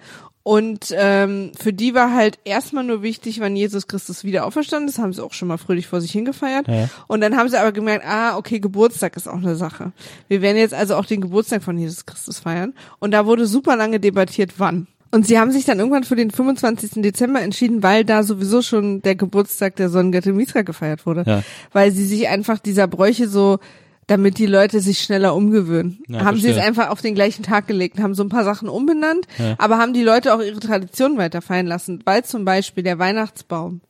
Und ähm, für die war halt erstmal nur wichtig, wann Jesus Christus wieder auferstanden ist. Haben sie auch schon mal fröhlich vor sich hingefeiert. Ja. Und dann haben sie aber gemerkt, ah, okay, Geburtstag ist auch eine Sache. Wir werden jetzt also auch den Geburtstag von Jesus Christus feiern. Und da wurde super lange debattiert, wann. Und sie haben sich dann irgendwann für den 25. Dezember entschieden, weil da sowieso schon der Geburtstag der Sonnengöttin Mithra gefeiert wurde. Ja. Weil sie sich einfach dieser Bräuche so, damit die Leute sich schneller umgewöhnen, Ja, haben sie es verstehe. einfach auf den gleichen Tag gelegt, haben so ein paar Sachen umbenannt, aber haben die Leute auch ihre Tradition weiter feiern lassen, weil zum Beispiel der Weihnachtsbaum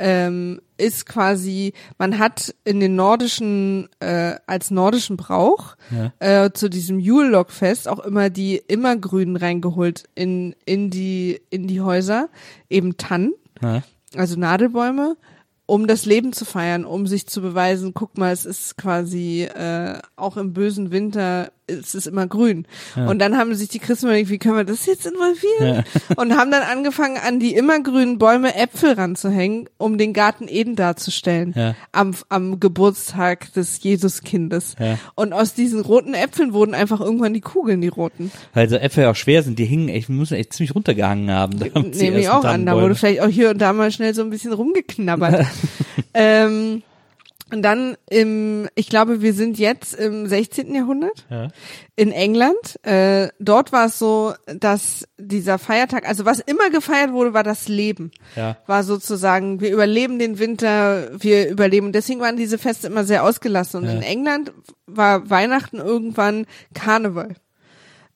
ähm, ist quasi, man hat in den nordischen, äh, als nordischen Brauch äh, zu diesem Yule-Log-Fest auch immer die Immergrünen reingeholt in, in die, in die Häuser, eben Tannen, Ja. also Nadelbäume, um das Leben zu feiern, um sich zu beweisen, guck mal, es ist quasi äh, auch im bösen Winter, es ist immer grün. Und dann haben sich die Christen überlegt, wie können wir das jetzt involvieren? Und haben dann angefangen, an die immergrünen Bäume Äpfel ranzuhängen, um den Garten Eden darzustellen. Ja. Am, am Geburtstag des Jesuskindes. Ja. Und aus diesen roten Äpfeln wurden einfach irgendwann die Kugeln, die roten. Weil so Äpfel ja auch schwer sind, die hingen echt, müssen echt ziemlich runtergehangen haben. sie Nehme ich auch an. Da wurde vielleicht auch hier und da mal schnell so ein bisschen rumgeknabbert. ähm, und dann im, ich glaube, wir sind jetzt im 16. Jahrhundert Ja. in England. Äh, dort war es so, dass dieser Feiertag, also was immer gefeiert wurde, war das Leben. Ja. War sozusagen, wir überleben den Winter, wir überleben. Und deswegen waren diese Feste immer sehr ausgelassen. Und Ja. in England war Weihnachten irgendwann Karneval.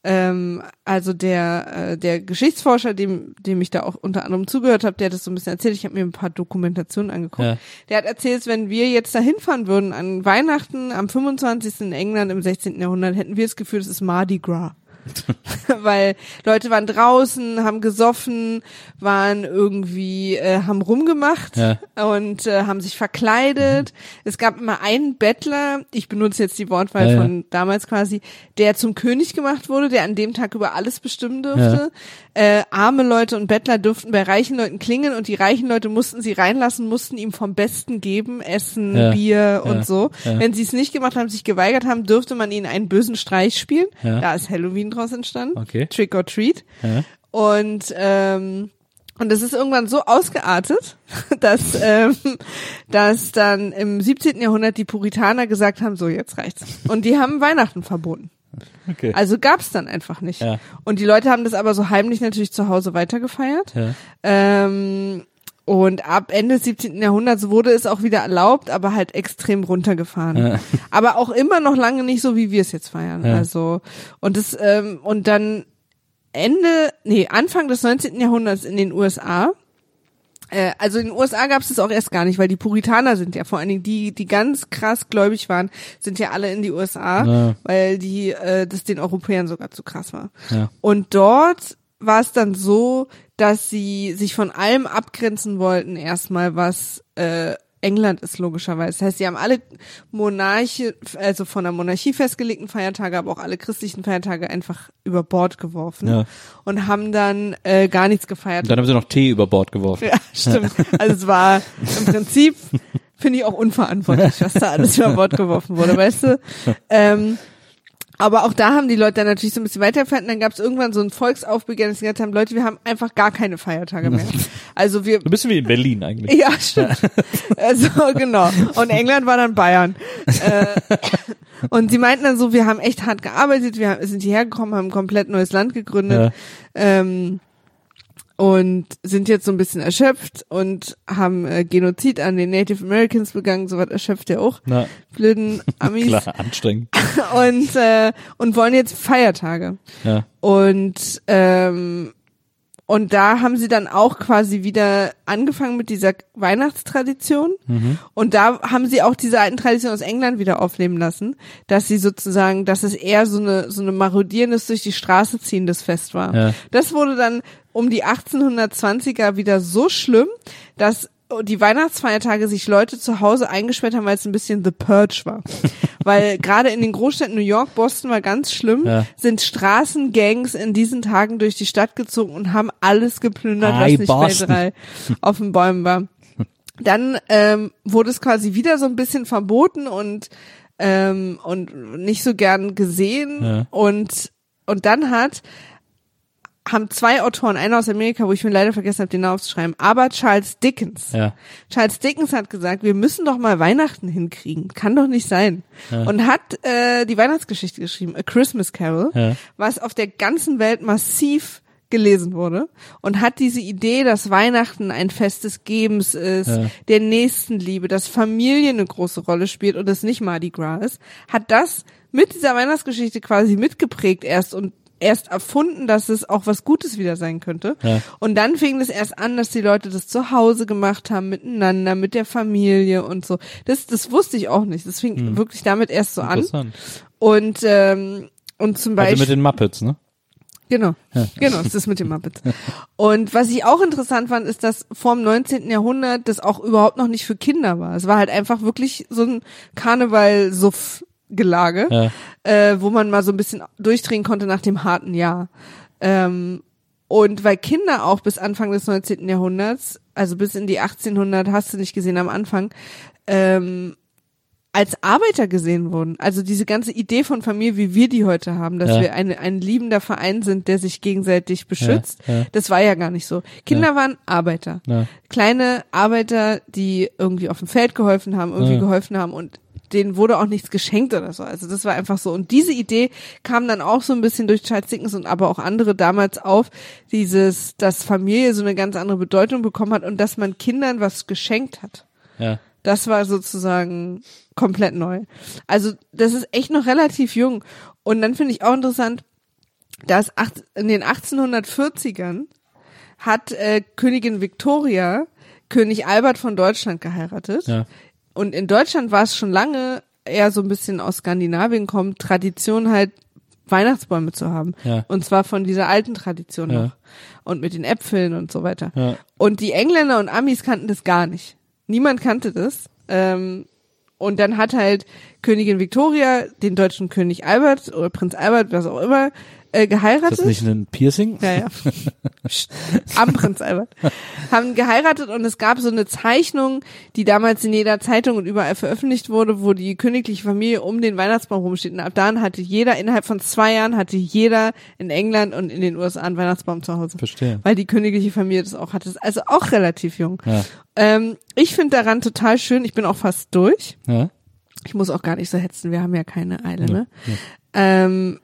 Ähm, also der äh, der Geschichtsforscher, dem dem ich da auch unter anderem zugehört habe, der hat das so ein bisschen erzählt. Ich habe mir ein paar Dokumentationen angeguckt. Ja. Der hat erzählt, wenn wir jetzt da hinfahren würden an Weihnachten am 25. in England im 16. Jahrhundert, hätten wir das Gefühl, es ist Mardi Gras. Weil Leute waren draußen, haben gesoffen, waren irgendwie, äh, haben rumgemacht Ja. und äh, haben sich verkleidet. Es gab immer einen Bettler, ich benutze jetzt die Wortwahl Ja, ja. von damals quasi, der zum König gemacht wurde, der an dem Tag über alles bestimmen durfte. Äh, arme Leute und Bettler durften bei reichen Leuten klingeln und die reichen Leute mussten sie reinlassen, mussten ihm vom Besten geben, Essen, Ja, Bier und ja, so. ja. Wenn sie es nicht gemacht haben, sich geweigert haben, dürfte man ihnen einen bösen Streich spielen. Da ist Halloween draus entstanden. Okay. Trick or Treat. Und ähm, und das ist irgendwann so ausgeartet, dass ähm, dass dann im 17. Jahrhundert die Puritaner gesagt haben, so jetzt reicht's. Und die haben Weihnachten verboten. Okay. Also gab's dann einfach nicht. Ja. Und die Leute haben das aber so heimlich natürlich zu Hause weitergefeiert. Ja. Ähm, und ab Ende des 17. Jahrhunderts wurde es auch wieder erlaubt, aber halt extrem runtergefahren. Ja. Aber auch immer noch lange nicht so, wie wir es jetzt feiern. Ja. Also und das ähm, und dann Ende, nee Anfang des 19. Jahrhunderts in den USA. Äh, also in den USA gab es das auch erst gar nicht, weil die Puritaner sind ja vor allen Dingen die, die ganz krass gläubig waren, sind ja alle in die USA, Ja. weil die äh, das den Europäern sogar zu krass war. Ja. Und dort war es dann so, dass sie sich von allem abgrenzen wollten, erstmal was äh, England ist logischerweise. Das heißt, sie haben alle Monarchie, also von der Monarchie festgelegten Feiertage, aber auch alle christlichen Feiertage einfach über Bord geworfen Ja. und haben dann äh, gar nichts gefeiert. Und dann haben sie noch Tee über Bord geworfen. Ja, stimmt. Also es war im Prinzip, finde ich auch unverantwortlich, was da alles über Bord geworfen wurde, weißt du? Ähm, aber auch da haben die Leute dann natürlich so ein bisschen weitergefeiert und dann gab es irgendwann so ein Volksaufbegehren, sie gesagt haben, Leute, wir haben einfach gar keine Feiertage mehr. Also wir, Du bist wie in Berlin eigentlich. ja, stimmt. Also genau. Und England war dann Bayern. Äh, und sie meinten dann so, wir haben echt hart gearbeitet, wir sind hierher gekommen, haben ein komplett neues Land gegründet. Ähm, und sind jetzt so ein bisschen erschöpft und haben äh, Genozid an den Native Americans begangen, sowas erschöpft ja auch. Na, Blöden Amis. klar, anstrengend. Und, äh, und wollen jetzt Feiertage. Ja. Und ähm, und da haben sie dann auch quasi wieder angefangen mit dieser Weihnachtstradition. Und da haben sie auch diese alten Traditionen aus England wieder aufleben lassen, dass sie sozusagen, dass es eher so eine so eine marodierendes durch die Straße ziehendes Fest war. Ja. Das wurde dann um die 1820er wieder so schlimm, dass die Weihnachtsfeiertage sich Leute zu Hause eingesperrt haben, weil es ein bisschen The Purge war. weil gerade in den Großstädten New York, Boston war ganz schlimm, Ja. sind Straßengangs in diesen Tagen durch die Stadt gezogen und haben alles geplündert, was nicht bei Boston. drei auf den Bäumen war. Dann ähm, wurde es quasi wieder so ein bisschen verboten und ähm, und nicht so gern gesehen Ja. und und dann hat haben zwei Autoren, einer aus Amerika, wo ich mir leider vergessen habe, den Namen aufzuschreiben, aber Charles Dickens. Ja. Charles Dickens hat gesagt, wir müssen doch mal Weihnachten hinkriegen. Kann doch nicht sein. Und hat äh, die Weihnachtsgeschichte geschrieben, A Christmas Carol, Ja. was auf der ganzen Welt massiv gelesen wurde und hat diese Idee, dass Weihnachten ein Fest des Gebens ist, Ja. der Nächstenliebe, dass Familie eine große Rolle spielt und es nicht Mardi Gras ist, hat das mit dieser Weihnachtsgeschichte quasi mitgeprägt erst und erst erfunden, dass es auch was Gutes wieder sein könnte. Ja. Und dann fing es erst an, dass die Leute das zu Hause gemacht haben, miteinander, mit der Familie und so. Das, das wusste ich auch nicht. Das fing wirklich damit erst so an. Interessant. Und, ähm, und zum Also Beispiel. mit den Muppets, ne? Genau, genau, das ist mit dem Muppets. Und was ich auch interessant fand, ist, dass vor dem 19. Jahrhundert das auch überhaupt noch nicht für Kinder war. Es war halt einfach wirklich so ein Karneval-Suff-Gelage, Ja. äh, wo man mal so ein bisschen durchdrehen konnte nach dem harten Jahr. Ähm, und weil Kinder auch bis Anfang des 19. Jahrhunderts, also bis in die 1800, hast du nicht gesehen am Anfang, ähm, als Arbeiter gesehen wurden. Also diese ganze Idee von Familie, wie wir die heute haben, dass Ja. wir eine, ein liebender Verein sind, der sich gegenseitig beschützt, Ja, ja. das war ja gar nicht so. Kinder waren Arbeiter. Kleine Arbeiter, die irgendwie auf dem Feld geholfen haben, irgendwie geholfen haben und denen wurde auch nichts geschenkt oder so. Also das war einfach so. Und diese Idee kam dann auch so ein bisschen durch Charles Dickens und aber auch andere damals auf, dieses, dass Familie so eine ganz andere Bedeutung bekommen hat und dass man Kindern was geschenkt hat. Ja. Das war sozusagen komplett neu. Also das ist echt noch relativ jung. Und dann finde ich auch interessant, dass acht, in den 1840ern hat äh, Königin Victoria König Albert von Deutschland geheiratet. Ja. Und in Deutschland war es schon lange eher so ein bisschen aus Skandinavien kommt, Tradition halt Weihnachtsbäume zu haben. Ja. Und zwar von dieser alten Tradition Ja. noch. Und mit den Äpfeln und so weiter. Ja. Und die Engländer und Amis kannten das gar nicht. Niemand kannte das. Ähm, und dann hat halt Königin Victoria den deutschen König Albert oder Prinz Albert, was auch immer, äh, Ist geheiratet. das nicht ein Piercing? Ja, ja. Am Prinz Albert. Haben geheiratet und es gab so eine Zeichnung, die damals in jeder Zeitung und überall veröffentlicht wurde, wo die königliche Familie um den Weihnachtsbaum rumsteht. Und ab dann hatte jeder, innerhalb von zwei Jahren hatte jeder in England und in den USA einen Weihnachtsbaum zu Hause. Verstehe. Weil die königliche Familie das auch hatte. Also auch relativ jung. Ja. Ähm, ich finde daran total schön. Ich bin auch fast durch. Ja. Ich muss auch gar nicht so hetzen, wir haben ja keine Eile, ne? Ähm,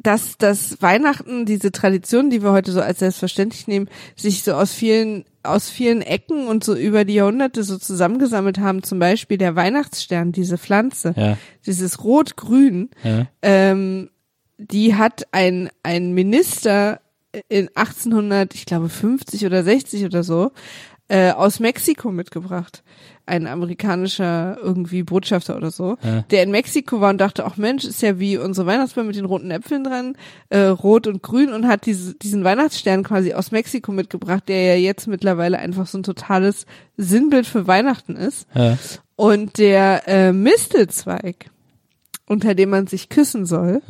dass das Weihnachten, diese Tradition, die wir heute so als selbstverständlich nehmen, sich so aus vielen, aus vielen Ecken und so über die Jahrhunderte so zusammengesammelt haben, zum Beispiel der Weihnachtsstern, diese Pflanze, Ja. dieses Rot-Grün, Ja. ähm, die hat ein, ein Minister in 1800, ich glaube 50 oder 60 oder so, äh, aus Mexiko mitgebracht. Ein amerikanischer irgendwie Botschafter oder so, Ja. der in Mexiko war und dachte, ach Mensch, ist ja wie unsere Weihnachtsbäume mit den roten Äpfeln dran, äh, rot und grün und hat diese, diesen Weihnachtsstern quasi aus Mexiko mitgebracht, der ja jetzt mittlerweile einfach so ein totales Sinnbild für Weihnachten ist. Ja. Und der äh, Mistelzweig, unter dem man sich küssen soll,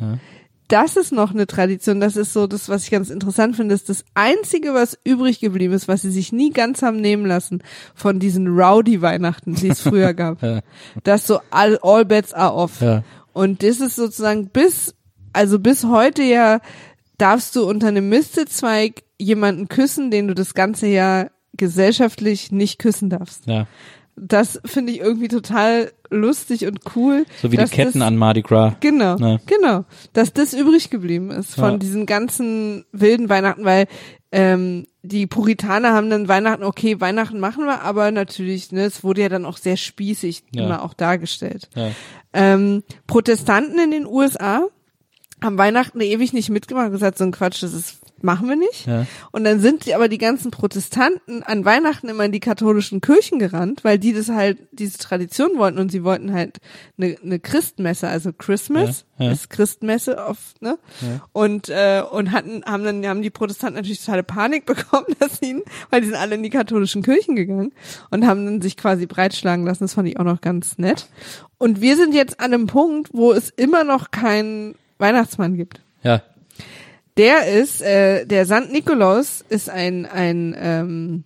das ist noch eine Tradition. Das ist so das, was ich ganz interessant finde. Das ist das Einzige, was übrig geblieben ist, was sie sich nie ganz haben nehmen lassen von diesen Rowdy-Weihnachten, die es früher gab. Ja. Das so all, all bets are off. Ja. Und das ist sozusagen bis, also bis heute ja darfst du unter einem Mistelzweig jemanden küssen, den du das ganze Jahr gesellschaftlich nicht küssen darfst. Ja. Das finde ich irgendwie total lustig und cool. So wie die Ketten das, an Mardi Gras. Genau, Ja. genau. Dass das übrig geblieben ist von Ja. diesen ganzen wilden Weihnachten, weil ähm, die Puritaner haben dann Weihnachten, okay, Weihnachten machen wir, aber natürlich, ne, es wurde ja dann auch sehr spießig Ja. immer auch dargestellt. Ja. Ähm, Protestanten in den USA haben Weihnachten ewig nicht mitgemacht und gesagt, so ein Quatsch, das ist, machen wir nicht. Ja. Und dann sind die, aber die ganzen Protestanten an Weihnachten immer in die katholischen Kirchen gerannt, weil die das halt, diese Tradition wollten und sie wollten halt eine, eine Christmesse, also Christmas Ja, ja. ist Christmesse auf, ne? Und, äh, und hatten, haben dann, haben die Protestanten natürlich totale Panik bekommen, dass ihnen, weil die sind alle in die katholischen Kirchen gegangen und haben dann sich quasi breitschlagen lassen. Das fand ich auch noch ganz nett. Und wir sind jetzt an einem Punkt, wo es immer noch keinen Weihnachtsmann gibt. Ja. Der ist, äh, der Sankt Nikolaus ist ein, ein, ähm,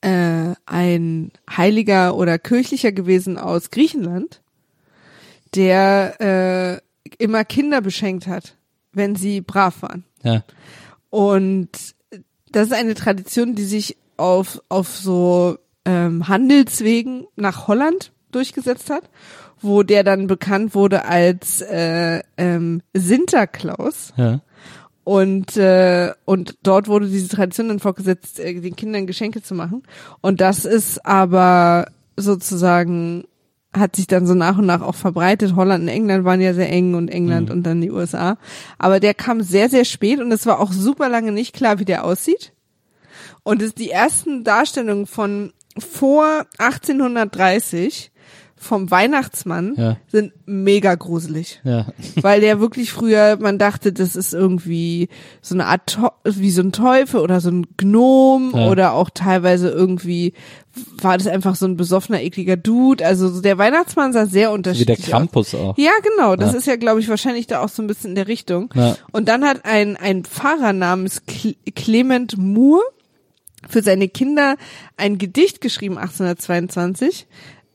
äh, ein Heiliger oder Kirchlicher gewesen aus Griechenland, der äh, immer Kinder beschenkt hat, wenn sie brav waren. Ja. Und das ist eine Tradition, die sich auf, auf so ähm, Handelswegen nach Holland durchgesetzt hat, wo der dann bekannt wurde als äh, ähm, Sinterklaus. Ja. Und, äh, und dort wurde diese Tradition dann fortgesetzt, äh, den Kindern Geschenke zu machen. Und das ist aber sozusagen, hat sich dann so nach und nach auch verbreitet. Holland und England waren ja sehr eng und England und dann die USA. Aber der kam sehr, sehr spät und es war auch super lange nicht klar, wie der aussieht. Und es, die ersten Darstellungen von vor 1830 vom Weihnachtsmann Ja. sind mega gruselig Ja. weil der wirklich früher, man dachte, das ist irgendwie so eine Art, wie so ein Teufel oder so ein Gnom Ja. oder auch teilweise irgendwie war das einfach so ein besoffener, ekliger Dude. Also so der Weihnachtsmann sah sehr Wie unterschiedlich der aus. Krampus auch. Ja, genau. Das ist ja, glaube ich, wahrscheinlich da auch so ein bisschen in der Richtung. Und dann hat ein, ein Pfarrer namens Cle- Clement Moore für seine Kinder ein Gedicht geschrieben, 1822.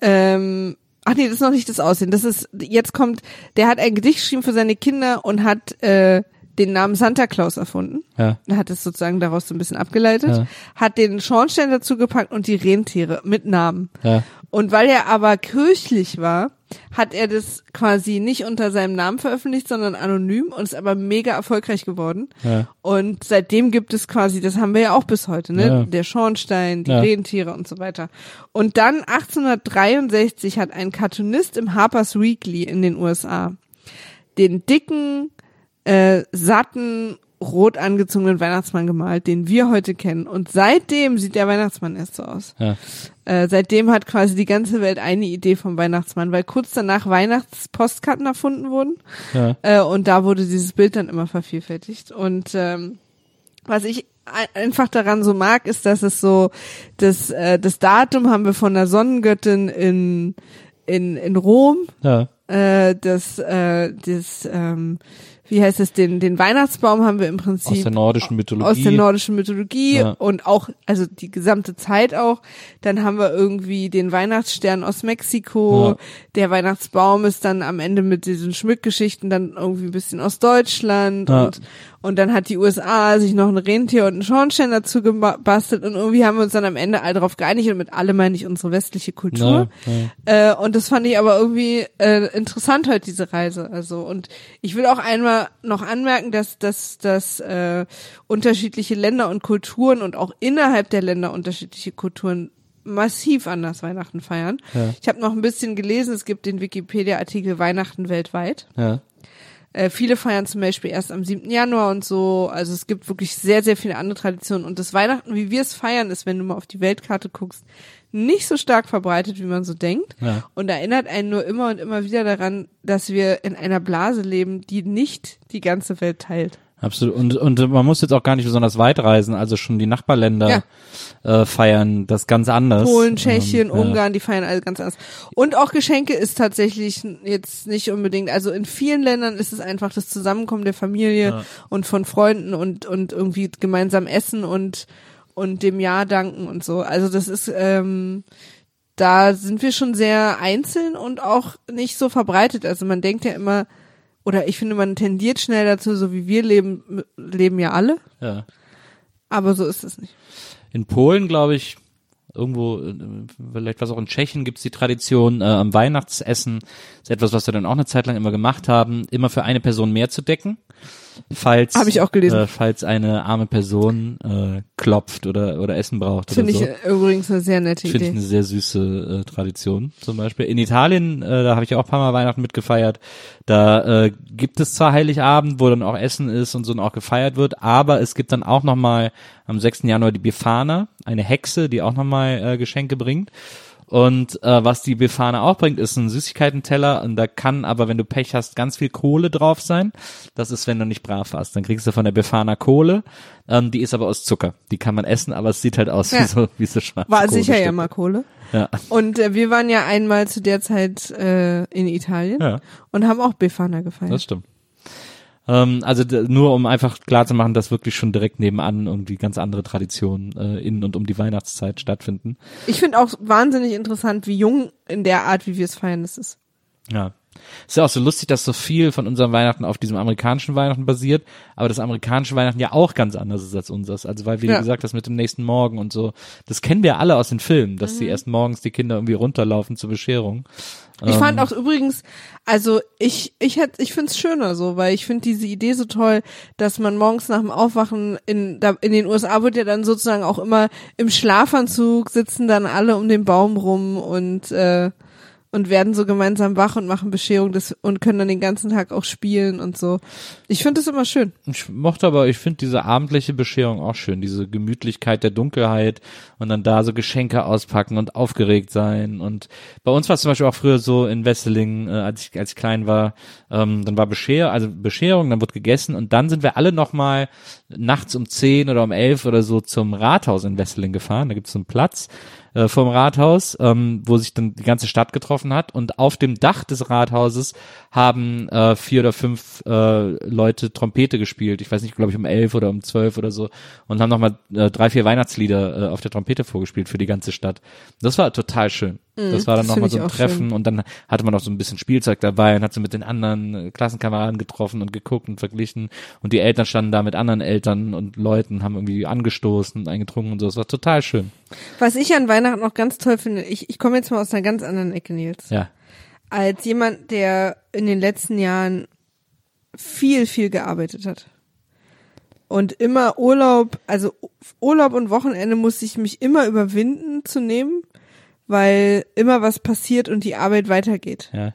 Ähm, ach nee, das ist noch nicht das Aussehen. Das ist, jetzt kommt, der hat ein Gedicht geschrieben für seine Kinder und hat äh, den Namen Santa Claus erfunden. Ja. Er hat es sozusagen daraus so ein bisschen abgeleitet, Ja. hat den Schornstein dazu gepackt und die Rentiere mit Namen. Ja. Und weil er aber kirchlich war, hat er das quasi nicht unter seinem Namen veröffentlicht, sondern anonym und ist aber mega erfolgreich geworden. Ja. Und seitdem gibt es quasi, das haben wir ja auch bis heute, ne? Ja. Der Schornstein, die Ja. Rentiere und so weiter. Und dann 1863 hat ein Cartoonist im Harper's Weekly in den USA den dicken, äh, satten, rot angezogenen Weihnachtsmann gemalt, den wir heute kennen. Und seitdem sieht der Weihnachtsmann erst so aus. Ja. Äh, seitdem hat quasi die ganze Welt eine Idee vom Weihnachtsmann, weil kurz danach Weihnachtspostkarten erfunden wurden Ja. äh, und da wurde dieses Bild dann immer vervielfältigt. Und ähm, was ich ein- einfach daran so mag, ist, dass es so das äh, das Datum haben wir von der Sonnengöttin in in in Rom, Ja. äh, das äh, das ähm, wie heißt es den den Weihnachtsbaum haben wir im Prinzip Aus der nordischen Mythologie. aus der nordischen Mythologie Ja. und auch, also die gesamte Zeit auch. Dann haben wir irgendwie den Weihnachtsstern aus Mexiko. Ja. Der Weihnachtsbaum ist dann am Ende mit diesen Schmückgeschichten dann irgendwie ein bisschen aus Deutschland Ja. und und dann hat die USA sich noch ein Rentier und einen Schornstein dazu gebastelt und irgendwie haben wir uns dann am Ende all darauf geeinigt und mit alle meine ich unsere westliche Kultur. Ja, Äh, und das fand ich aber irgendwie äh, interessant heute diese Reise. Also und ich will auch einmal noch anmerken, dass dass dass äh, unterschiedliche Länder und Kulturen und auch innerhalb der Länder unterschiedliche Kulturen massiv anders Weihnachten feiern. Ja. Ich habe noch ein bisschen gelesen, es gibt den Wikipedia-Artikel Weihnachten weltweit. ja. Äh, viele feiern zum Beispiel erst am 7. Januar und so. Also es gibt wirklich sehr, sehr viele andere Traditionen. Und das Weihnachten, wie wir es feiern, ist, wenn du mal auf die Weltkarte guckst, nicht so stark verbreitet, wie man so denkt. Ja. Und erinnert einen nur immer und immer wieder daran, dass wir in einer Blase leben, die nicht die ganze Welt teilt. Absolut. Und, und man muss jetzt auch gar nicht besonders weit reisen, also schon die Nachbarländer äh, feiern das ganz anders. Polen, Tschechien, Ähm, ja. Ungarn, die feiern alle ganz anders. Und auch Geschenke ist tatsächlich jetzt nicht unbedingt, also in vielen Ländern ist es einfach das Zusammenkommen der Familie und von Freunden und, und irgendwie gemeinsam essen und, und dem Jahr danken und so. Also das ist, ähm, da sind wir schon sehr einzeln und auch nicht so verbreitet. Also man denkt ja immer, oder ich finde, man tendiert schnell dazu, so wie wir leben, leben ja alle, Ja. aber so ist es nicht. In Polen, glaube ich, irgendwo, äh, vielleicht was auch in Tschechien gibt's die Tradition, äh, am Weihnachtsessen, ist etwas, was wir dann auch eine Zeit lang immer gemacht haben, immer für eine Person mehr zu decken. Falls, Hab ich auch gelesen. Äh, falls eine arme Person äh, klopft oder, oder Essen braucht Finde ich so. übrigens eine sehr nette Finde ich Idee. eine sehr süße äh, Tradition zum Beispiel. In Italien, äh, da habe ich auch ein paar Mal Weihnachten mitgefeiert, da äh, gibt es zwar Heiligabend, wo dann auch Essen ist und so und auch gefeiert wird, aber es gibt dann auch nochmal am 6. Januar die Befana, eine Hexe, die auch nochmal äh, Geschenke bringt. Und äh, was die Befana auch bringt, ist ein Süßigkeitenteller und da kann aber, wenn du Pech hast, ganz viel Kohle drauf sein. Das ist, wenn du nicht brav warst. Dann kriegst du von der Befana Kohle. Ähm, die ist aber aus Zucker. Die kann man essen, aber es sieht halt aus wie Ja. so, wie so schwarze War sicher ja mal Kohle. Ja. Und äh, wir waren ja einmal zu der Zeit äh, in Italien Ja. und haben auch Befana gefeiert. Das stimmt. Ähm, also nur um einfach klar zu machen, dass wirklich schon direkt nebenan irgendwie ganz andere Traditionen äh, in und um die Weihnachtszeit stattfinden. Ich finde auch wahnsinnig interessant, wie jung in der Art, wie wir es feiern, das ist. Ja. Ist ja auch so lustig, dass so viel von unserem Weihnachten auf diesem amerikanischen Weihnachten basiert, aber das amerikanische Weihnachten ja auch ganz anders ist als unseres. Also weil, wie Ja. gesagt hast, mit dem nächsten Morgen und so, das kennen wir alle aus den Filmen, dass Mhm. die erst morgens die Kinder irgendwie runterlaufen zur Bescherung. Ich Ähm. fand auch übrigens, also ich ich hätte ich find's schöner so, weil ich finde diese Idee so toll, dass man morgens nach dem Aufwachen in da, in den USA wird ja dann sozusagen auch immer im Schlafanzug sitzen dann alle um den Baum rum und äh, und werden so gemeinsam wach und machen Bescherung des, und können dann den ganzen Tag auch spielen und so. Ich finde das immer schön. Ich mochte aber, ich finde diese abendliche Bescherung auch schön, diese Gemütlichkeit der Dunkelheit und dann da so Geschenke auspacken und aufgeregt sein. Und bei uns war es zum Beispiel auch früher so in Wesseling, äh, als ich als ich klein war, ähm, dann war Bescher, also Bescherung, dann wird gegessen und dann sind wir alle nochmal nachts um zehn oder um elf oder so zum Rathaus in Wesseling gefahren. Da gibt es so einen Platz äh, vom Rathaus, ähm, wo sich dann die ganze Stadt getroffen hat. Und auf dem Dach des Rathauses haben äh, vier oder fünf äh, Leute Trompete gespielt. Ich weiß nicht, glaube ich um elf oder um zwölf oder so. Und haben nochmal äh, drei, vier Weihnachtslieder äh, auf der Trompete vorgespielt für die ganze Stadt. Das war total schön. Das war dann Mhm, nochmal so ein auch Treffen schön. und dann hatte man noch so ein bisschen Spielzeug dabei und hat so mit den anderen äh, Klassenkameraden getroffen und geguckt und verglichen. Und die Eltern standen da mit anderen Eltern und Leuten, haben irgendwie angestoßen und eingetrunken und so. Das war total schön. Was ich an Weihnachten noch ganz toll finde, ich, ich komme jetzt mal aus einer ganz anderen Ecke, Nils. Ja. Als jemand, der in den letzten Jahren viel, viel gearbeitet hat. Und immer Urlaub, also Urlaub und Wochenende musste ich mich immer überwinden zu nehmen, weil immer was passiert und die Arbeit weitergeht. Ja.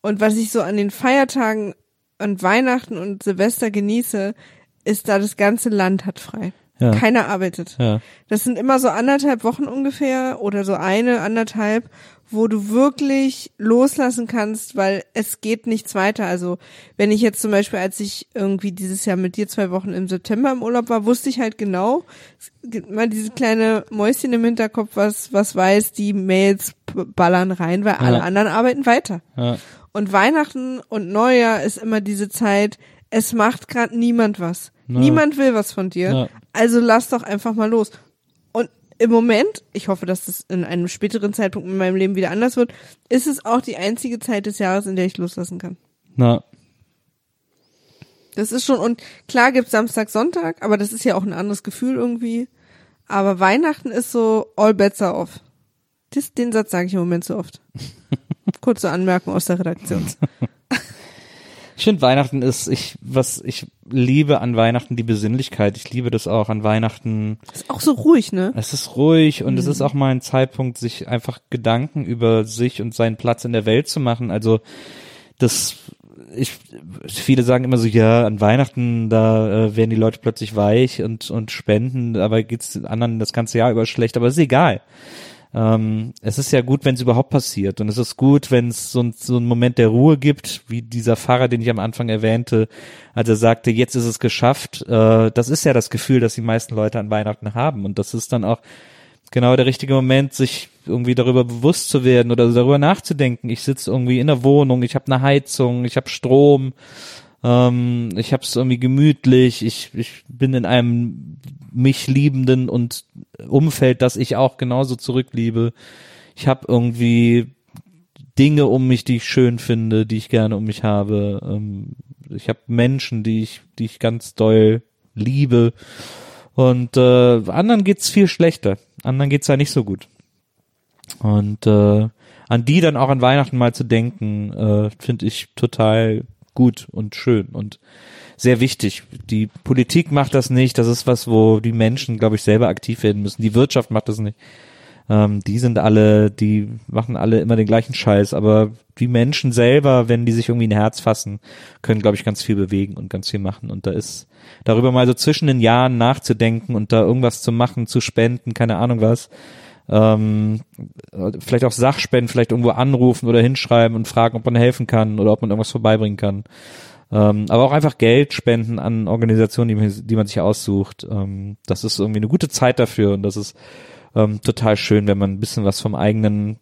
Und was ich so an den Feiertagen an Weihnachten und Silvester genieße, ist da das ganze Land hat frei. Ja. Keiner arbeitet. Ja. Das sind immer so anderthalb Wochen ungefähr oder so eine, anderthalb, wo du wirklich loslassen kannst, weil es geht nichts weiter. Also wenn ich jetzt zum Beispiel, als ich irgendwie dieses Jahr mit dir zwei Wochen im September im Urlaub war, wusste ich halt genau, es gibt mal diese kleine Mäuschen im Hinterkopf, was, was weiß, die Mails ballern rein, weil alle Ja. anderen arbeiten weiter. Und Weihnachten und Neujahr ist immer diese Zeit, es macht gerade niemand was. Ja. Niemand will was von dir. Ja. Also lass doch einfach mal los. Und im Moment, ich hoffe, dass das in einem späteren Zeitpunkt in meinem Leben wieder anders wird, ist es auch die einzige Zeit des Jahres, in der ich loslassen kann. Na, Das ist schon, und klar gibt's Samstag, Sonntag, aber das ist ja auch ein anderes Gefühl irgendwie. Aber Weihnachten ist so all bets are off. Das, den Satz sage ich im Moment so oft. Kurze Anmerkung aus der Redaktion. Ich finde Weihnachten ist, ich, was ich liebe an Weihnachten, die Besinnlichkeit. Ich liebe das auch an Weihnachten. Ist auch so ruhig, ne? Es ist ruhig und es ist auch mal ein Zeitpunkt, sich einfach Gedanken über sich und seinen Platz in der Welt zu machen. Also das, ich, viele sagen immer so, ja, an Weihnachten, da äh, werden die Leute plötzlich weich und, und spenden, aber geht's den anderen das ganze Jahr über schlecht, aber ist egal. Ähm, es ist ja gut, wenn es überhaupt passiert und es ist gut, wenn es so, so einen Moment der Ruhe gibt, wie dieser Pfarrer, den ich am Anfang erwähnte, als er sagte, jetzt ist es geschafft. Äh, das ist ja das Gefühl, das die meisten Leute an Weihnachten haben und das ist dann auch genau der richtige Moment, sich irgendwie darüber bewusst zu werden oder darüber nachzudenken. Ich sitze irgendwie in der Wohnung, ich habe eine Heizung, ich habe Strom, ähm, ich habe es irgendwie gemütlich, ich, ich bin in einem mich liebenden und Umfeld, das ich auch genauso zurückliebe. Ich habe irgendwie Dinge um mich, die ich schön finde, die ich gerne um mich habe. Ähm, ich habe Menschen, die ich, die ich ganz doll liebe. Und äh, anderen geht's viel schlechter. Anderen geht's ja nicht so gut. Und äh, an die dann auch an Weihnachten mal zu denken, äh, finde ich total gut und schön und sehr wichtig. Die Politik macht das nicht. Das ist was, wo die Menschen, glaube ich, selber aktiv werden müssen. Die Wirtschaft macht das nicht. Ähm, die sind alle, die machen alle immer den gleichen Scheiß. Aber die Menschen selber, wenn die sich irgendwie ein Herz fassen, können, glaube ich, ganz viel bewegen und ganz viel machen. Und da ist darüber mal so zwischen den Jahren nachzudenken und da irgendwas zu machen, zu spenden, keine Ahnung was. Ähm, vielleicht auch Sachspenden, vielleicht irgendwo anrufen oder hinschreiben und fragen, ob man helfen kann oder ob man irgendwas vorbeibringen kann. Ähm, aber auch einfach Geld spenden an Organisationen, die man, die man sich aussucht. Ähm, das ist irgendwie eine gute Zeit dafür und das ist ähm, total schön, wenn man ein bisschen was vom eigenen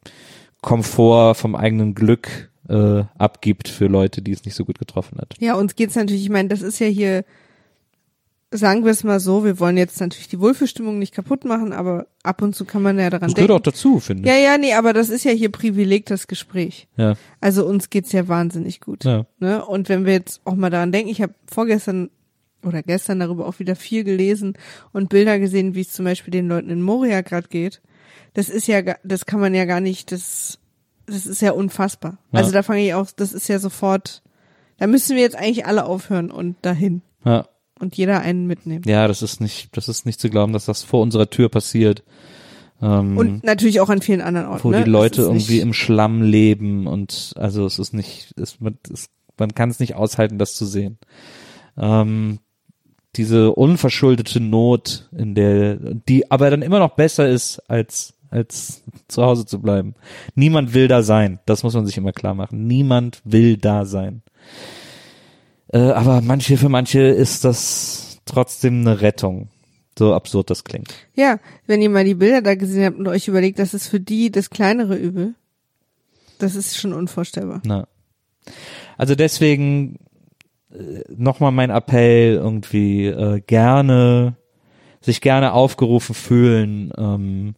Komfort, vom eigenen Glück äh, abgibt für Leute, die es nicht so gut getroffen hat. Ja, uns geht's natürlich, ich meine, das ist ja hier, sagen wir es mal so, wir wollen jetzt natürlich die Wohlfühlstimmung nicht kaputt machen, aber ab und zu kann man ja daran Das gehört denken. auch dazu, finde ja, ich. ja, nee, aber das ist ja hier Privileg, das Gespräch. Ja, Also uns geht's ja wahnsinnig gut. ja. Ne? Und wenn wir jetzt auch mal daran denken, ich habe vorgestern oder gestern darüber auch wieder viel gelesen und Bilder gesehen, wie es zum Beispiel den Leuten in Moria gerade geht. Das ist ja, das kann man ja gar nicht, das, das ist ja unfassbar. Ja. Also da fange ich auch, das ist ja sofort, da müssen wir jetzt eigentlich alle aufhören und dahin ja. Und jeder einen mitnehmen. Ja, das ist nicht, das ist nicht zu glauben, dass das vor unserer Tür passiert. Ähm, Und natürlich auch an vielen anderen Orten. wo ne? die Leute irgendwie im Schlamm leben und also es ist nicht, es, man, es, man kann es nicht aushalten, das zu sehen. Ähm, diese unverschuldete Not, in der, die aber dann immer noch besser ist, als, als zu Hause zu bleiben. Niemand will da sein. Das muss man sich immer klar machen. Niemand will da sein. Äh, aber manche, für manche ist das trotzdem eine Rettung. So absurd das klingt. Ja, wenn ihr mal die Bilder da gesehen habt und euch überlegt, das ist für die das kleinere Übel. Das ist schon unvorstellbar. Na. Also deswegen äh, nochmal mein Appell irgendwie äh, gerne sich gerne aufgerufen fühlen, ähm,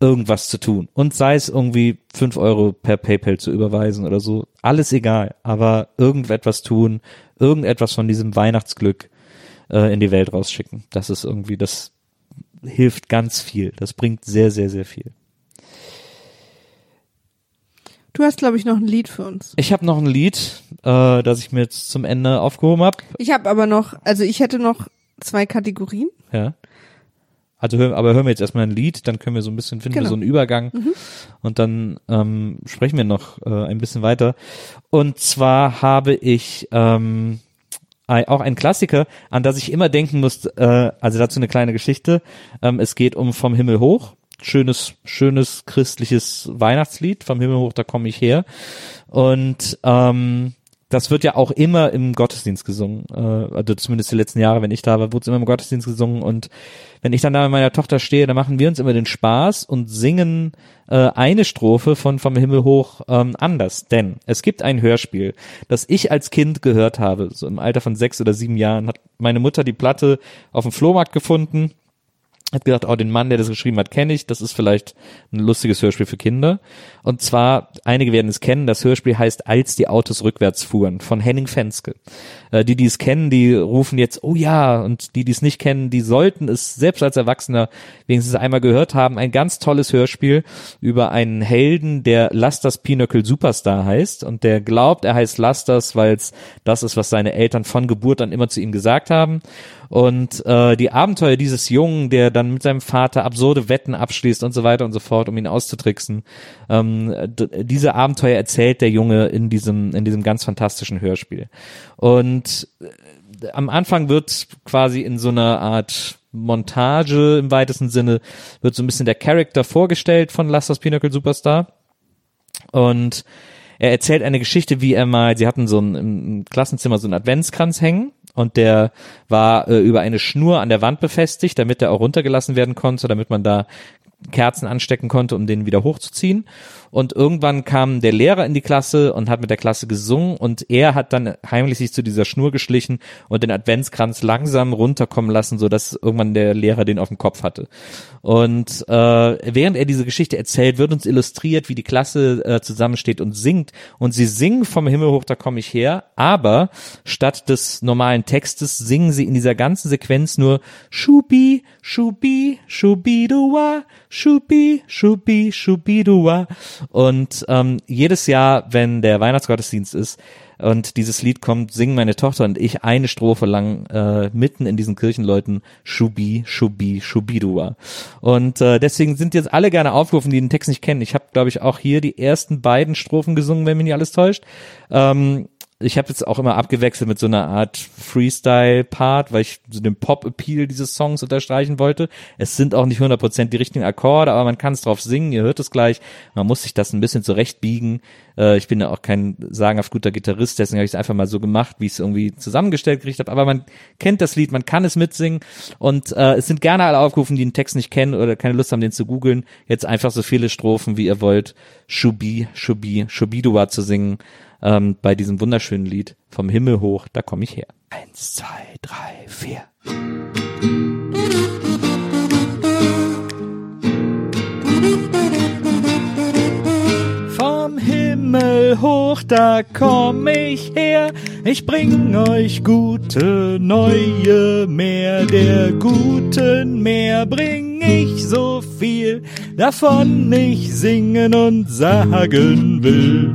irgendwas zu tun. Und sei es irgendwie fünf Euro per PayPal zu überweisen oder so. Alles egal. Aber irgendetwas tun, irgendetwas von diesem Weihnachtsglück äh, in die Welt rausschicken. Das ist irgendwie, das hilft ganz viel. Das bringt sehr, sehr, sehr viel. Du hast, glaube ich, noch ein Lied für uns. Ich habe noch ein Lied, äh, das ich mir jetzt zum Ende aufgehoben habe. Ich habe aber noch, also ich hätte noch zwei Kategorien. Ja. Also hör, aber hören wir jetzt erstmal ein Lied, dann können wir so ein bisschen finden wir Genau. so einen Übergang und dann ähm, sprechen wir noch äh, ein bisschen weiter. Und zwar habe ich ähm, auch ein Klassiker, an das ich immer denken muss, äh, also dazu eine kleine Geschichte. Ähm, es geht um Vom Himmel hoch. Schönes, schönes christliches Weihnachtslied. Vom Himmel hoch, da komme ich her. Und ähm, das wird ja auch immer im Gottesdienst gesungen. Äh, also zumindest die letzten Jahre, wenn ich da war, wurde es immer im Gottesdienst gesungen. Und wenn ich dann da mit meiner Tochter stehe, dann machen wir uns immer den Spaß und singen äh, eine Strophe von Vom Himmel hoch ähm, anders. Denn es gibt ein Hörspiel, das ich als Kind gehört habe, so im Alter von sechs oder sieben Jahren, hat meine Mutter die Platte auf dem Flohmarkt gefunden hat gedacht, oh, den Mann, der das geschrieben hat, kenne ich. Das ist vielleicht ein lustiges Hörspiel für Kinder. Und zwar, einige werden es kennen, das Hörspiel heißt Als die Autos rückwärts fuhren von Henning Fenske. Äh, die, die es kennen, die rufen jetzt, oh ja, und die, die es nicht kennen, die sollten es selbst als Erwachsener wenigstens einmal gehört haben. Ein ganz tolles Hörspiel über einen Helden, der Lasters Pinochle Superstar heißt und der glaubt, er heißt Lasters, weil es das ist, was seine Eltern von Geburt an immer zu ihm gesagt haben. Und äh, die Abenteuer dieses Jungen, der dann mit seinem Vater absurde Wetten abschließt und so weiter und so fort, um ihn auszutricksen. Ähm, diese Abenteuer erzählt der Junge in diesem, in diesem ganz fantastischen Hörspiel. Und äh, am Anfang wird quasi in so einer Art Montage im weitesten Sinne, wird so ein bisschen der Charakter vorgestellt von Lasters Pinnacle Superstar. Und er erzählt eine Geschichte, wie er mal, sie hatten so ein, im Klassenzimmer so einen Adventskranz hängen und der war äh, über eine Schnur an der Wand befestigt, damit er auch runtergelassen werden konnte, damit man da Kerzen anstecken konnte, um den wieder hochzuziehen. Und irgendwann kam der Lehrer in die Klasse und hat mit der Klasse gesungen und er hat dann heimlich sich zu dieser Schnur geschlichen und den Adventskranz langsam runterkommen lassen, so dass irgendwann der Lehrer den auf dem Kopf hatte. Und äh, während er diese Geschichte erzählt, wird uns illustriert, wie die Klasse äh, zusammensteht und singt. Und sie singen vom Himmel hoch, da komme ich her, aber statt des normalen Textes singen sie in dieser ganzen Sequenz nur Schubi, Schubi, Schubidua, Schubi, Schubi, Schubidua. Und ähm, jedes Jahr, wenn der Weihnachtsgottesdienst ist und dieses Lied kommt, singen meine Tochter und ich eine Strophe lang äh, mitten in diesen Kirchenleuten Schubi, Schubi, Schubidua. Und äh, deswegen sind jetzt alle gerne aufgerufen, die den Text nicht kennen. Ich habe, glaube ich, auch hier die ersten beiden Strophen gesungen, wenn mich nicht alles täuscht. Ähm, ich habe jetzt auch immer abgewechselt mit so einer Art Freestyle-Part, weil ich so den Pop-Appeal dieses Songs unterstreichen wollte. Es sind auch nicht 100% die richtigen Akkorde, aber man kann es drauf singen, ihr hört es gleich. Man muss sich das ein bisschen zurechtbiegen. Äh, ich bin ja auch kein sagenhaft guter Gitarrist, deswegen habe ich es einfach mal so gemacht, wie ich es irgendwie zusammengestellt gekriegt habe. Aber man kennt das Lied, man kann es mitsingen und äh, es sind gerne alle aufgerufen, die den Text nicht kennen oder keine Lust haben, den zu googeln. Jetzt einfach so viele Strophen, wie ihr wollt. Shubi, Shubi, Shubidua zu singen ähm, bei diesem wunderschönen Lied vom Himmel hoch, da komme ich her. Eins, zwei, drei, vier. Vom Himmel hoch, da komm ich her. Ich bring euch gute neue Meer. Der guten Meer bring ich so viel, davon ich singen und sagen will.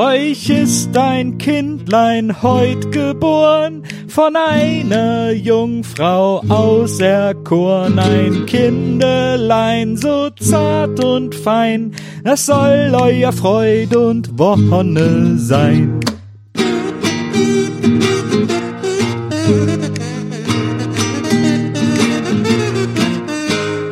Euch ist ein Kindlein heut geboren, von einer Jungfrau auserkoren, ein Kindelein so zart und fein, das soll euer Freud und Wonne sein.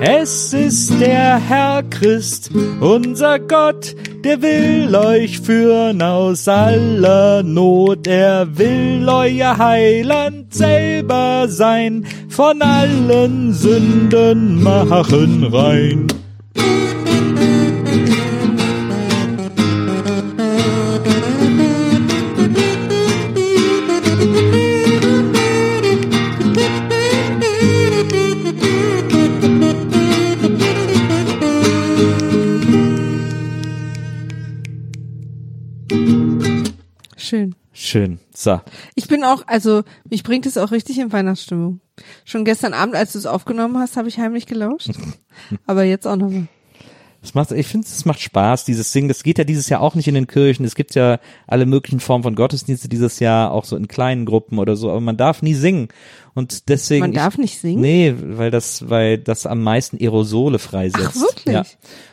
Es ist der Herr Christ, unser Gott, der will euch führen aus aller Not. Er will euer Heiland selber sein, von allen Sünden machen rein. So. Ich bin auch, also mich bringt es auch richtig in Weihnachtsstimmung. Schon gestern Abend, als du es aufgenommen hast, habe ich heimlich gelauscht. Aber jetzt auch nochmal. Es macht, ich finde, es macht Spaß, dieses Singen. Das geht ja dieses Jahr auch nicht in den Kirchen. Es gibt ja alle möglichen Formen von Gottesdienste dieses Jahr, auch so in kleinen Gruppen oder so, aber man darf nie singen. Und deswegen. Man darf ich, nicht singen? Nee, weil das, weil das am meisten Aerosole freisetzt. Ach, wirklich? Ja.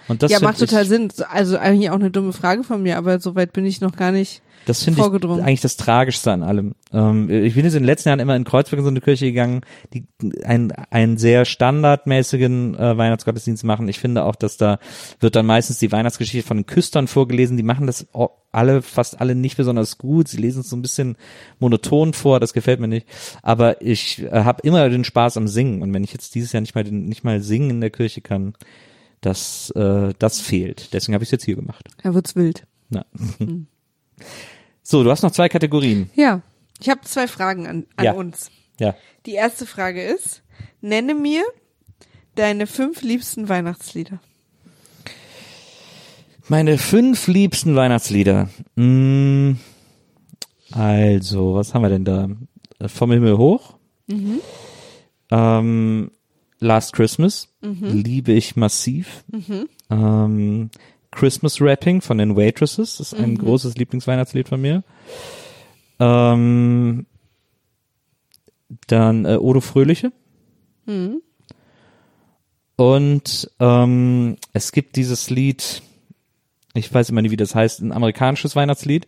Und das ja, macht total Sinn. Also eigentlich auch eine dumme Frage von mir, aber soweit bin ich noch gar nicht. Das finde ich eigentlich das Tragischste an allem. Ähm, ich bin jetzt in den letzten Jahren immer in Kreuzberg in so eine Kirche gegangen, die einen, einen sehr standardmäßigen äh, Weihnachtsgottesdienst machen. Ich finde auch, dass da wird dann meistens die Weihnachtsgeschichte von den Küstern vorgelesen. Die machen das alle, fast alle nicht besonders gut. Sie lesen es so ein bisschen monoton vor. Das gefällt mir nicht. Aber ich äh, habe immer den Spaß am Singen. Und wenn ich jetzt dieses Jahr nicht mal den, nicht mal singen in der Kirche kann, das äh, das fehlt. Deswegen habe ich es jetzt hier gemacht. Da wird's wild. Na. So, du hast noch zwei Kategorien. Ja. Ich habe zwei Fragen an, an Ja. uns. Ja. Die erste Frage ist, nenne mir deine fünf liebsten Weihnachtslieder. Meine fünf liebsten Weihnachtslieder. Mm, also, was haben wir denn da? Vom Himmel hoch. Ähm, Last Christmas. Liebe ich massiv. Ähm, Christmas Rapping von den Waitresses. Das ist ein großes Lieblingsweihnachtslied von mir. Ähm, dann äh, Odo Fröhliche. Und ähm, es gibt dieses Lied, ich weiß immer nie, wie das heißt, ein amerikanisches Weihnachtslied,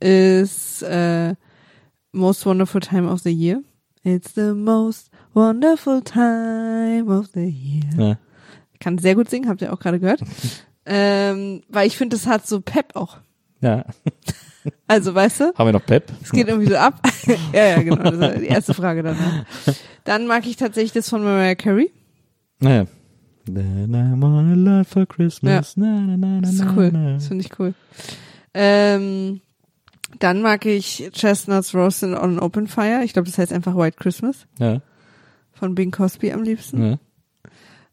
ist äh, Most Wonderful Time of the Year. It's the most wonderful time of the year. Ja. Kann sehr gut singen, habt ihr auch gerade gehört. ähm, weil ich finde, das hat so Pep auch. Ja. Also, weißt du? Haben wir noch Pep? Es geht irgendwie so ab. ja, ja, genau. Das war die erste Frage danach. Dann mag ich tatsächlich das von Mariah Carey. Naja. Then I want a lot for Christmas. Na, na, na, na, Das ist cool. Das finde ich cool. Ähm, dann mag ich Chestnuts Roasted on Open Fire. Ich glaube, das heißt einfach White Christmas Ja, von Bing Cosby am liebsten. ja,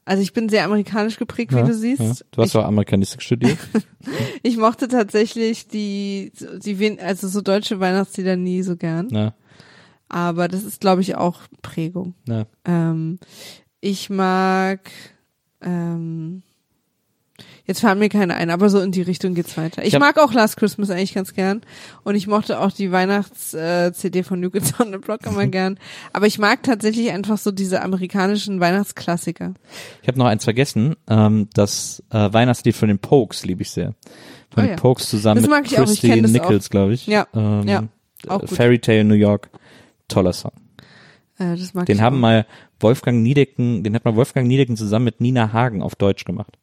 Also ich bin sehr amerikanisch geprägt, wie ja, du siehst. Ja. Du hast ich, auch Amerikanistik studiert. ich mochte tatsächlich die, die, also so deutsche Weihnachtslieder nie so gern. Na, Aber das ist, glaube ich, auch Prägung. na. Ähm, ich mag, ähm, jetzt fallen mir keine ein, aber so in die Richtung geht's weiter. Ich, Ich mag auch Last Christmas eigentlich ganz gern und ich mochte auch die Weihnachts-CD von New Kids on the Block immer gern. Aber ich mag tatsächlich einfach so diese amerikanischen Weihnachtsklassiker. Ich habe noch eins vergessen. Ähm, das äh, Weihnachtslied von den Pokes liebe ich sehr. Von Oh den ja. Pokes zusammen Das mit auch, Christy Nichols, glaube ich. Ja, ähm, ja, auch äh, gut. Fairy Tale New York. Toller Song. Äh, das mag Den haben auch. mal Wolfgang Niedecken, den hat mal Wolfgang Niedecken zusammen mit Nina Hagen auf Deutsch gemacht.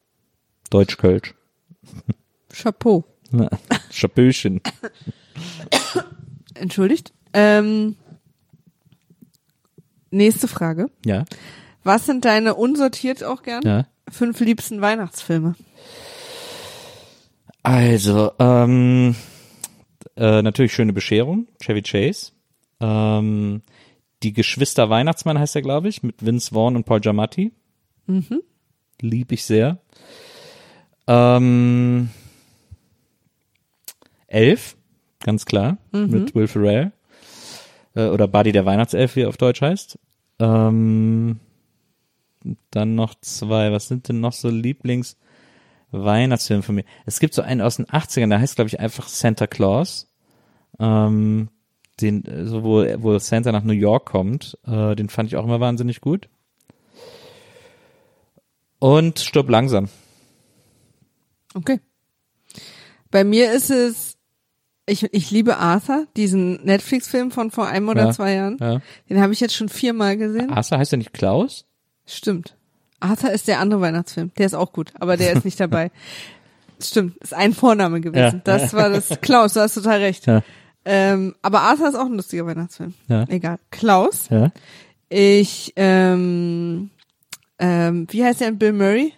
Deutsch-Kölsch. Chapeau. Schapöchen. Entschuldigt. Ähm, nächste Frage. Ja, Was sind deine unsortiert auch gern? ja. Fünf liebsten Weihnachtsfilme. Also, ähm, äh, natürlich schöne Bescherung, Chevy Chase. Ähm, die Geschwister Weihnachtsmann heißt er, glaube ich, mit Vince Vaughn und Paul Giamatti. Mhm. Lieb ich sehr. Ähm, Elf, ganz klar, mit Will Ferrell. Äh, oder Buddy der Weihnachtself, wie er auf Deutsch heißt. Ähm, dann noch zwei, was sind denn noch so Lieblings- Weihnachtsfilm von mir. Es gibt so einen aus den 80ern, der heißt, glaube ich, einfach Santa Claus. Ähm, den, äh, so wo, wo Santa nach New York kommt. Äh, den fand ich auch immer wahnsinnig gut. Und Stirb langsam. Okay. Bei mir ist es, ich, ich liebe Arthur, diesen Netflix-Film von vor einem oder Ja, zwei Jahren. Ja. Den habe ich jetzt schon viermal gesehen. Asa heißt der nicht Klaus? Stimmt. Arthur ist der andere Weihnachtsfilm. Der ist auch gut, aber der ist nicht dabei. Stimmt, ist ein Vorname gewesen. Ja. Das war das Klaus, du hast total recht. Ja. Ähm, aber Arthur ist auch ein lustiger Weihnachtsfilm. Ja. Egal. Klaus. Ja. Ich, ähm, ähm, wie heißt der? Bill Murray?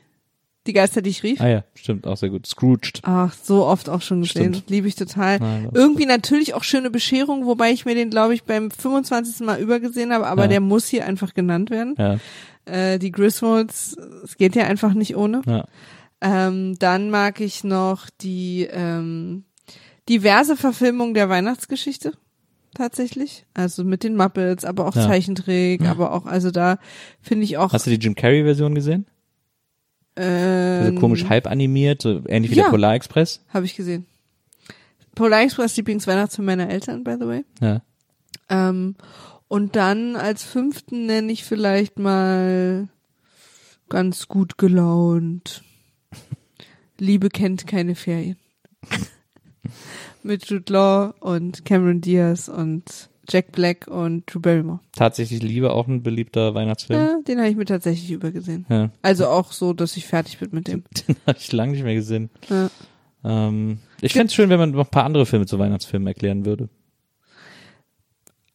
Die Geister, die ich rief. Ah ja, stimmt, auch sehr gut. Scrooged. Ach, so oft auch schon gesehen. Liebe ich total. Nein, Irgendwie natürlich auch schöne Bescherung, wobei ich mir den, glaube ich, beim 25. Mal übergesehen habe, aber Ja. der muss hier einfach genannt werden. Ja, Äh, die Griswolds, es geht ja einfach nicht ohne. ja. Ähm, dann mag ich noch die ähm, diverse Verfilmung der Weihnachtsgeschichte tatsächlich. Also mit den Muppets, aber auch Ja. Zeichentrick, aber auch, also da finde ich auch Hast du die Jim Carrey Version gesehen? Ähm, So komisch halb animiert, so ähnlich wie ja. der Polar Express? habe ich gesehen. Polar Express Lieblingsweihnachtsfilm meiner Eltern, by the way. Ja. Ähm, und dann als fünften nenne ich vielleicht mal ganz gut gelaunt. Liebe kennt keine Ferien. Mit Jude Law und Cameron Diaz und Jack Black und Drew Barrymore. Tatsächlich Liebe auch ein beliebter Weihnachtsfilm. Ja, den habe ich mir tatsächlich übergesehen. Ja. Also auch so, dass ich fertig bin mit dem. Den habe ich lange nicht mehr gesehen. Ja. Ähm, ich fände es schön, wenn man noch ein paar andere Filme zu Weihnachtsfilmen erklären würde.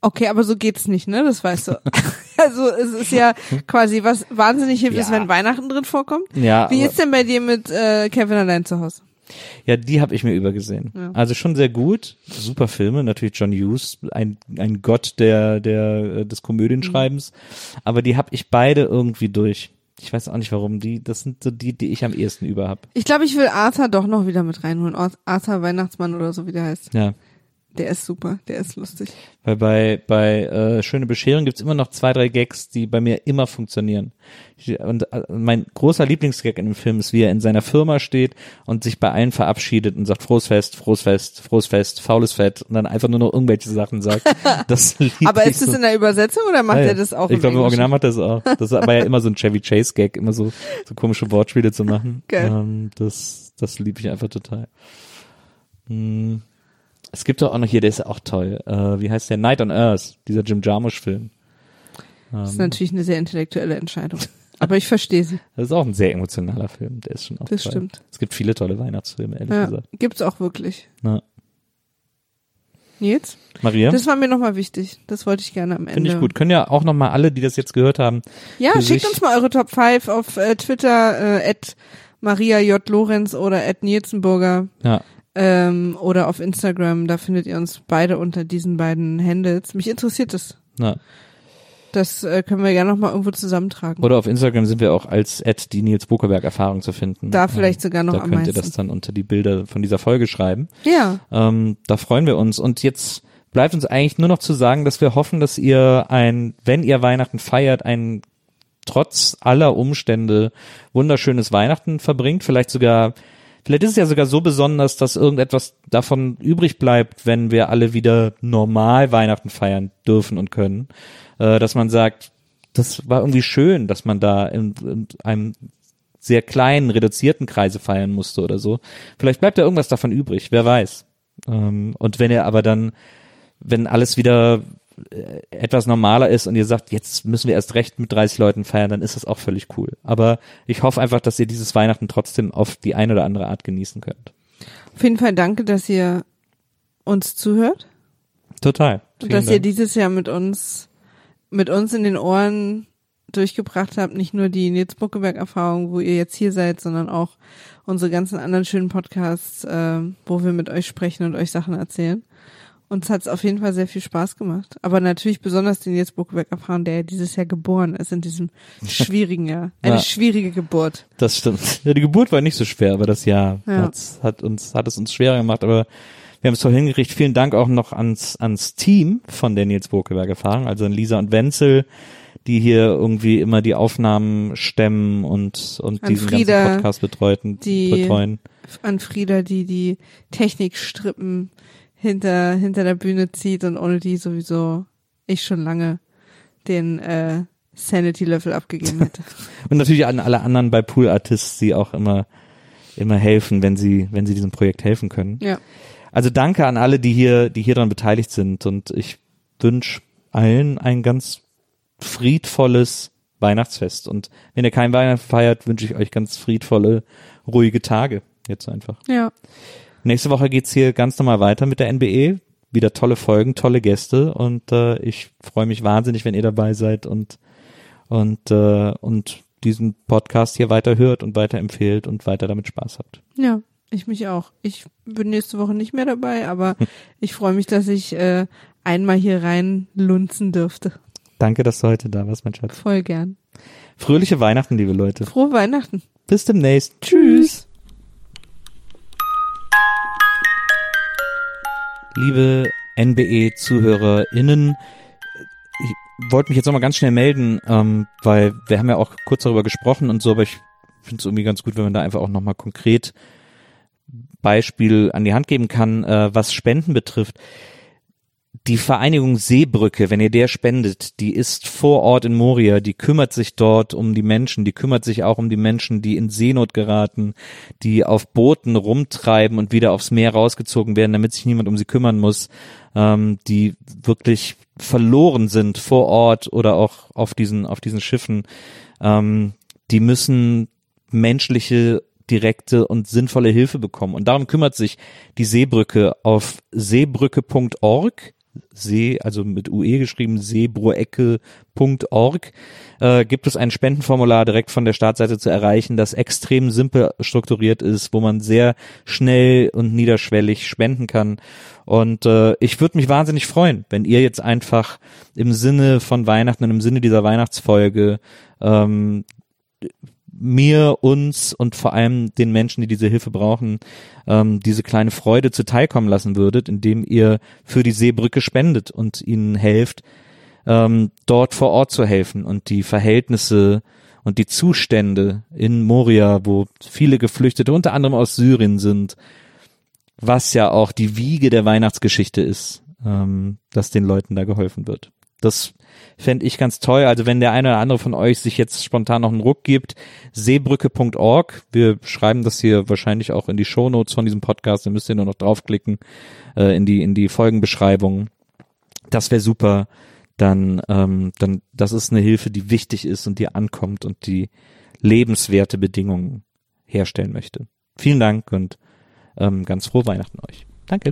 Okay, aber so geht's nicht, ne? Das weißt du. also es ist ja quasi was wahnsinnig hilft, ist, Ja. wenn Weihnachten drin vorkommt. Ja, Wie ist denn bei dir mit äh, Kevin allein zu Hause? Ja, die habe ich mir übergesehen. Ja. Also schon sehr gut, super Filme, natürlich John Hughes, ein, ein Gott der der äh, des Komödienschreibens, aber die habe ich beide irgendwie durch. Ich weiß auch nicht warum, die das sind so die, die ich am ehesten über hab. Ich glaube, ich will Arthur doch noch wieder mit reinholen. Ar- Arthur Weihnachtsmann oder so, wie der heißt. Ja, Der ist super, der ist lustig. weil bei bei äh, schöne Bescherung gibt's immer noch zwei drei Gags, die bei mir immer funktionieren. Ich, und äh, mein großer Lieblingsgag in dem Film ist, wie er in seiner Firma steht und sich bei allen verabschiedet und sagt frohes Fest, frohes Fest, frohes Fest, faules Fett und dann einfach nur noch irgendwelche Sachen sagt. Das Aber ist das so. in der Übersetzung oder macht Ja, er das auch Ich glaube, im? Original macht er das auch. Das war ja immer so ein Chevy Chase Gag, immer so, so komische Wortspiele zu machen. Geil. Ähm, das, das liebe ich einfach total. Hm. Es gibt doch auch noch hier, der ist ja auch toll. Äh, wie heißt der? Night on Earth, dieser Jim Jarmusch-Film. Das ist natürlich eine sehr intellektuelle Entscheidung. Aber ich verstehe sie. Das ist auch ein sehr emotionaler Film. Der ist schon auch Das toll. stimmt. Es gibt viele tolle Weihnachtsfilme, ehrlich Ja, gesagt. gibt's auch wirklich. Na. Nils? Maria? Das war mir nochmal wichtig. Das wollte ich gerne am Ende. Finde ich gut. Können ja auch noch mal alle, die das jetzt gehört haben, Ja, schickt uns mal eure Top 5 auf äh, Twitter, äh, at Maria J. Lorenz oder at Nielsenburger ja, ähm, oder auf Instagram. Da findet ihr uns beide unter diesen beiden Handles. Mich interessiert das. na. Das äh, können wir gerne nochmal irgendwo zusammentragen. Oder auf Instagram sind wir auch als at die Nils Bokeberg Erfahrung zu finden. Da vielleicht sogar noch Da am könnt ihr meisten. das dann unter die Bilder von dieser Folge schreiben. Ja, Ähm, da freuen wir uns. Und jetzt bleibt uns eigentlich nur noch zu sagen, dass wir hoffen, dass ihr ein, wenn ihr Weihnachten feiert, ein trotz aller Umstände wunderschönes Weihnachten verbringt. Vielleicht sogar, vielleicht ist es ja sogar so besonders, dass irgendetwas davon übrig bleibt, wenn wir alle wieder normal Weihnachten feiern dürfen und können. Äh, dass man sagt, das war irgendwie schön, dass man da in, in einem sehr kleinen, reduzierten Kreise feiern musste oder so. Vielleicht bleibt da irgendwas davon übrig, wer weiß. Ähm, und wenn ihr aber dann, wenn alles wieder etwas normaler ist und ihr sagt, jetzt müssen wir erst recht mit 30 Leuten feiern, dann ist das auch völlig cool. Aber ich hoffe einfach, dass ihr dieses Weihnachten trotzdem auf die eine oder andere Art genießen könnt. auf jeden Fall danke, dass ihr uns zuhört Total. und dass ihr Dank. dieses Jahr mit uns mit uns in den Ohren durchgebracht habt, nicht nur die Nils Buckeberg-Erfahrung, wo ihr jetzt hier seid, sondern auch unsere ganzen anderen schönen Podcasts, äh, wo wir mit euch sprechen und euch Sachen erzählen. Uns hat es auf jeden Fall sehr viel Spaß gemacht. Aber natürlich besonders den Nils Buckeberg-Erfahrung, der ja dieses Jahr geboren ist, in diesem schwierigen Jahr. Eine Ja. schwierige Geburt. Das stimmt. Ja, die Geburt war nicht so schwer, aber das Jahr Ja. hat uns, hat es uns schwerer gemacht, aber wir haben es toll hingekriegt. Vielen Dank auch noch ans, ans Team von der Nils Burkeberg Erfahrung, also an Lisa und Wenzel, die hier irgendwie immer die Aufnahmen stemmen und, und An diesen Frieda, ganzen Podcast betreuten, die- betreuen. An Frieda, die die Technikstrippen hinter, hinter der Bühne zieht und ohne die sowieso ich schon lange den äh, Sanity-Löffel abgegeben hätte. Und natürlich an alle anderen bei Pool Artists, die auch immer, immer helfen, wenn sie, wenn sie diesem Projekt helfen können. ja. Also danke an alle, die hier, die hier dran beteiligt sind und ich wünsche allen ein ganz friedvolles Weihnachtsfest. Und wenn ihr kein Weihnachten feiert, wünsche ich euch ganz friedvolle, ruhige Tage. Jetzt einfach. Ja. Nächste Woche geht's hier ganz normal weiter mit der NBE. Wieder tolle Folgen, tolle Gäste und äh, ich freue mich wahnsinnig, wenn ihr dabei seid und und äh, und diesen Podcast hier weiter hört und weiterempfehlt und weiter damit Spaß habt. Ja, ich mich auch. Ich bin nächste Woche nicht mehr dabei, aber ich freue mich, dass ich äh, einmal hier rein lunzen dürfte. Danke, dass du heute da warst, mein Schatz. Voll gern. Fröhliche Weihnachten, liebe Leute. Frohe Weihnachten. Bis demnächst. Tschüss. Liebe NBE-ZuhörerInnen, ich wollte mich jetzt nochmal ganz schnell melden, ähm, weil wir haben ja auch kurz darüber gesprochen und so, aber ich finde es irgendwie ganz gut, wenn man da einfach auch nochmal konkret Beispiel an die Hand geben kann, äh, was Spenden betrifft. Die Vereinigung Seebrücke, wenn ihr der spendet, die ist vor Ort in Moria, die kümmert sich dort um die Menschen, die kümmert sich auch um die Menschen, die in Seenot geraten, die auf Booten rumtreiben und wieder aufs Meer rausgezogen werden, damit sich niemand um sie kümmern muss, ähm, die wirklich verloren sind vor Ort oder auch auf diesen, auf diesen Schiffen. Ähm, die müssen menschliche direkte und sinnvolle Hilfe bekommen. Und darum kümmert sich die Seebrücke auf seebrücke.org. See, also mit UE geschrieben, seebruecke.org, äh, gibt es ein Spendenformular direkt von der Startseite zu erreichen, das extrem simpel strukturiert ist, wo man sehr schnell und niederschwellig spenden kann. Und äh, ich würde mich wahnsinnig freuen, wenn ihr jetzt einfach im Sinne von Weihnachten und im Sinne dieser Weihnachtsfolge ähm, mir, uns und vor allem den Menschen, die diese Hilfe brauchen, ähm, diese kleine Freude zuteilkommen lassen würdet, indem ihr für die Seebrücke spendet und ihnen helft, ähm, dort vor Ort zu helfen und die Verhältnisse und die Zustände in Moria, wo viele Geflüchtete unter anderem aus Syrien sind, was ja auch die Wiege der Weihnachtsgeschichte ist, ähm, dass den Leuten da geholfen wird. Das fände ich ganz toll. Also wenn der eine oder andere von euch sich jetzt spontan noch einen Ruck gibt, seebrücke.org. Wir schreiben das hier wahrscheinlich auch in die Shownotes von diesem Podcast. Da müsst ihr nur noch draufklicken äh, in die in die Folgenbeschreibung. Das wäre super. Dann ähm, dann das ist eine Hilfe, die wichtig ist und die ankommt und die lebenswerte Bedingungen herstellen möchte. Vielen Dank und ähm, ganz frohe Weihnachten euch. Danke.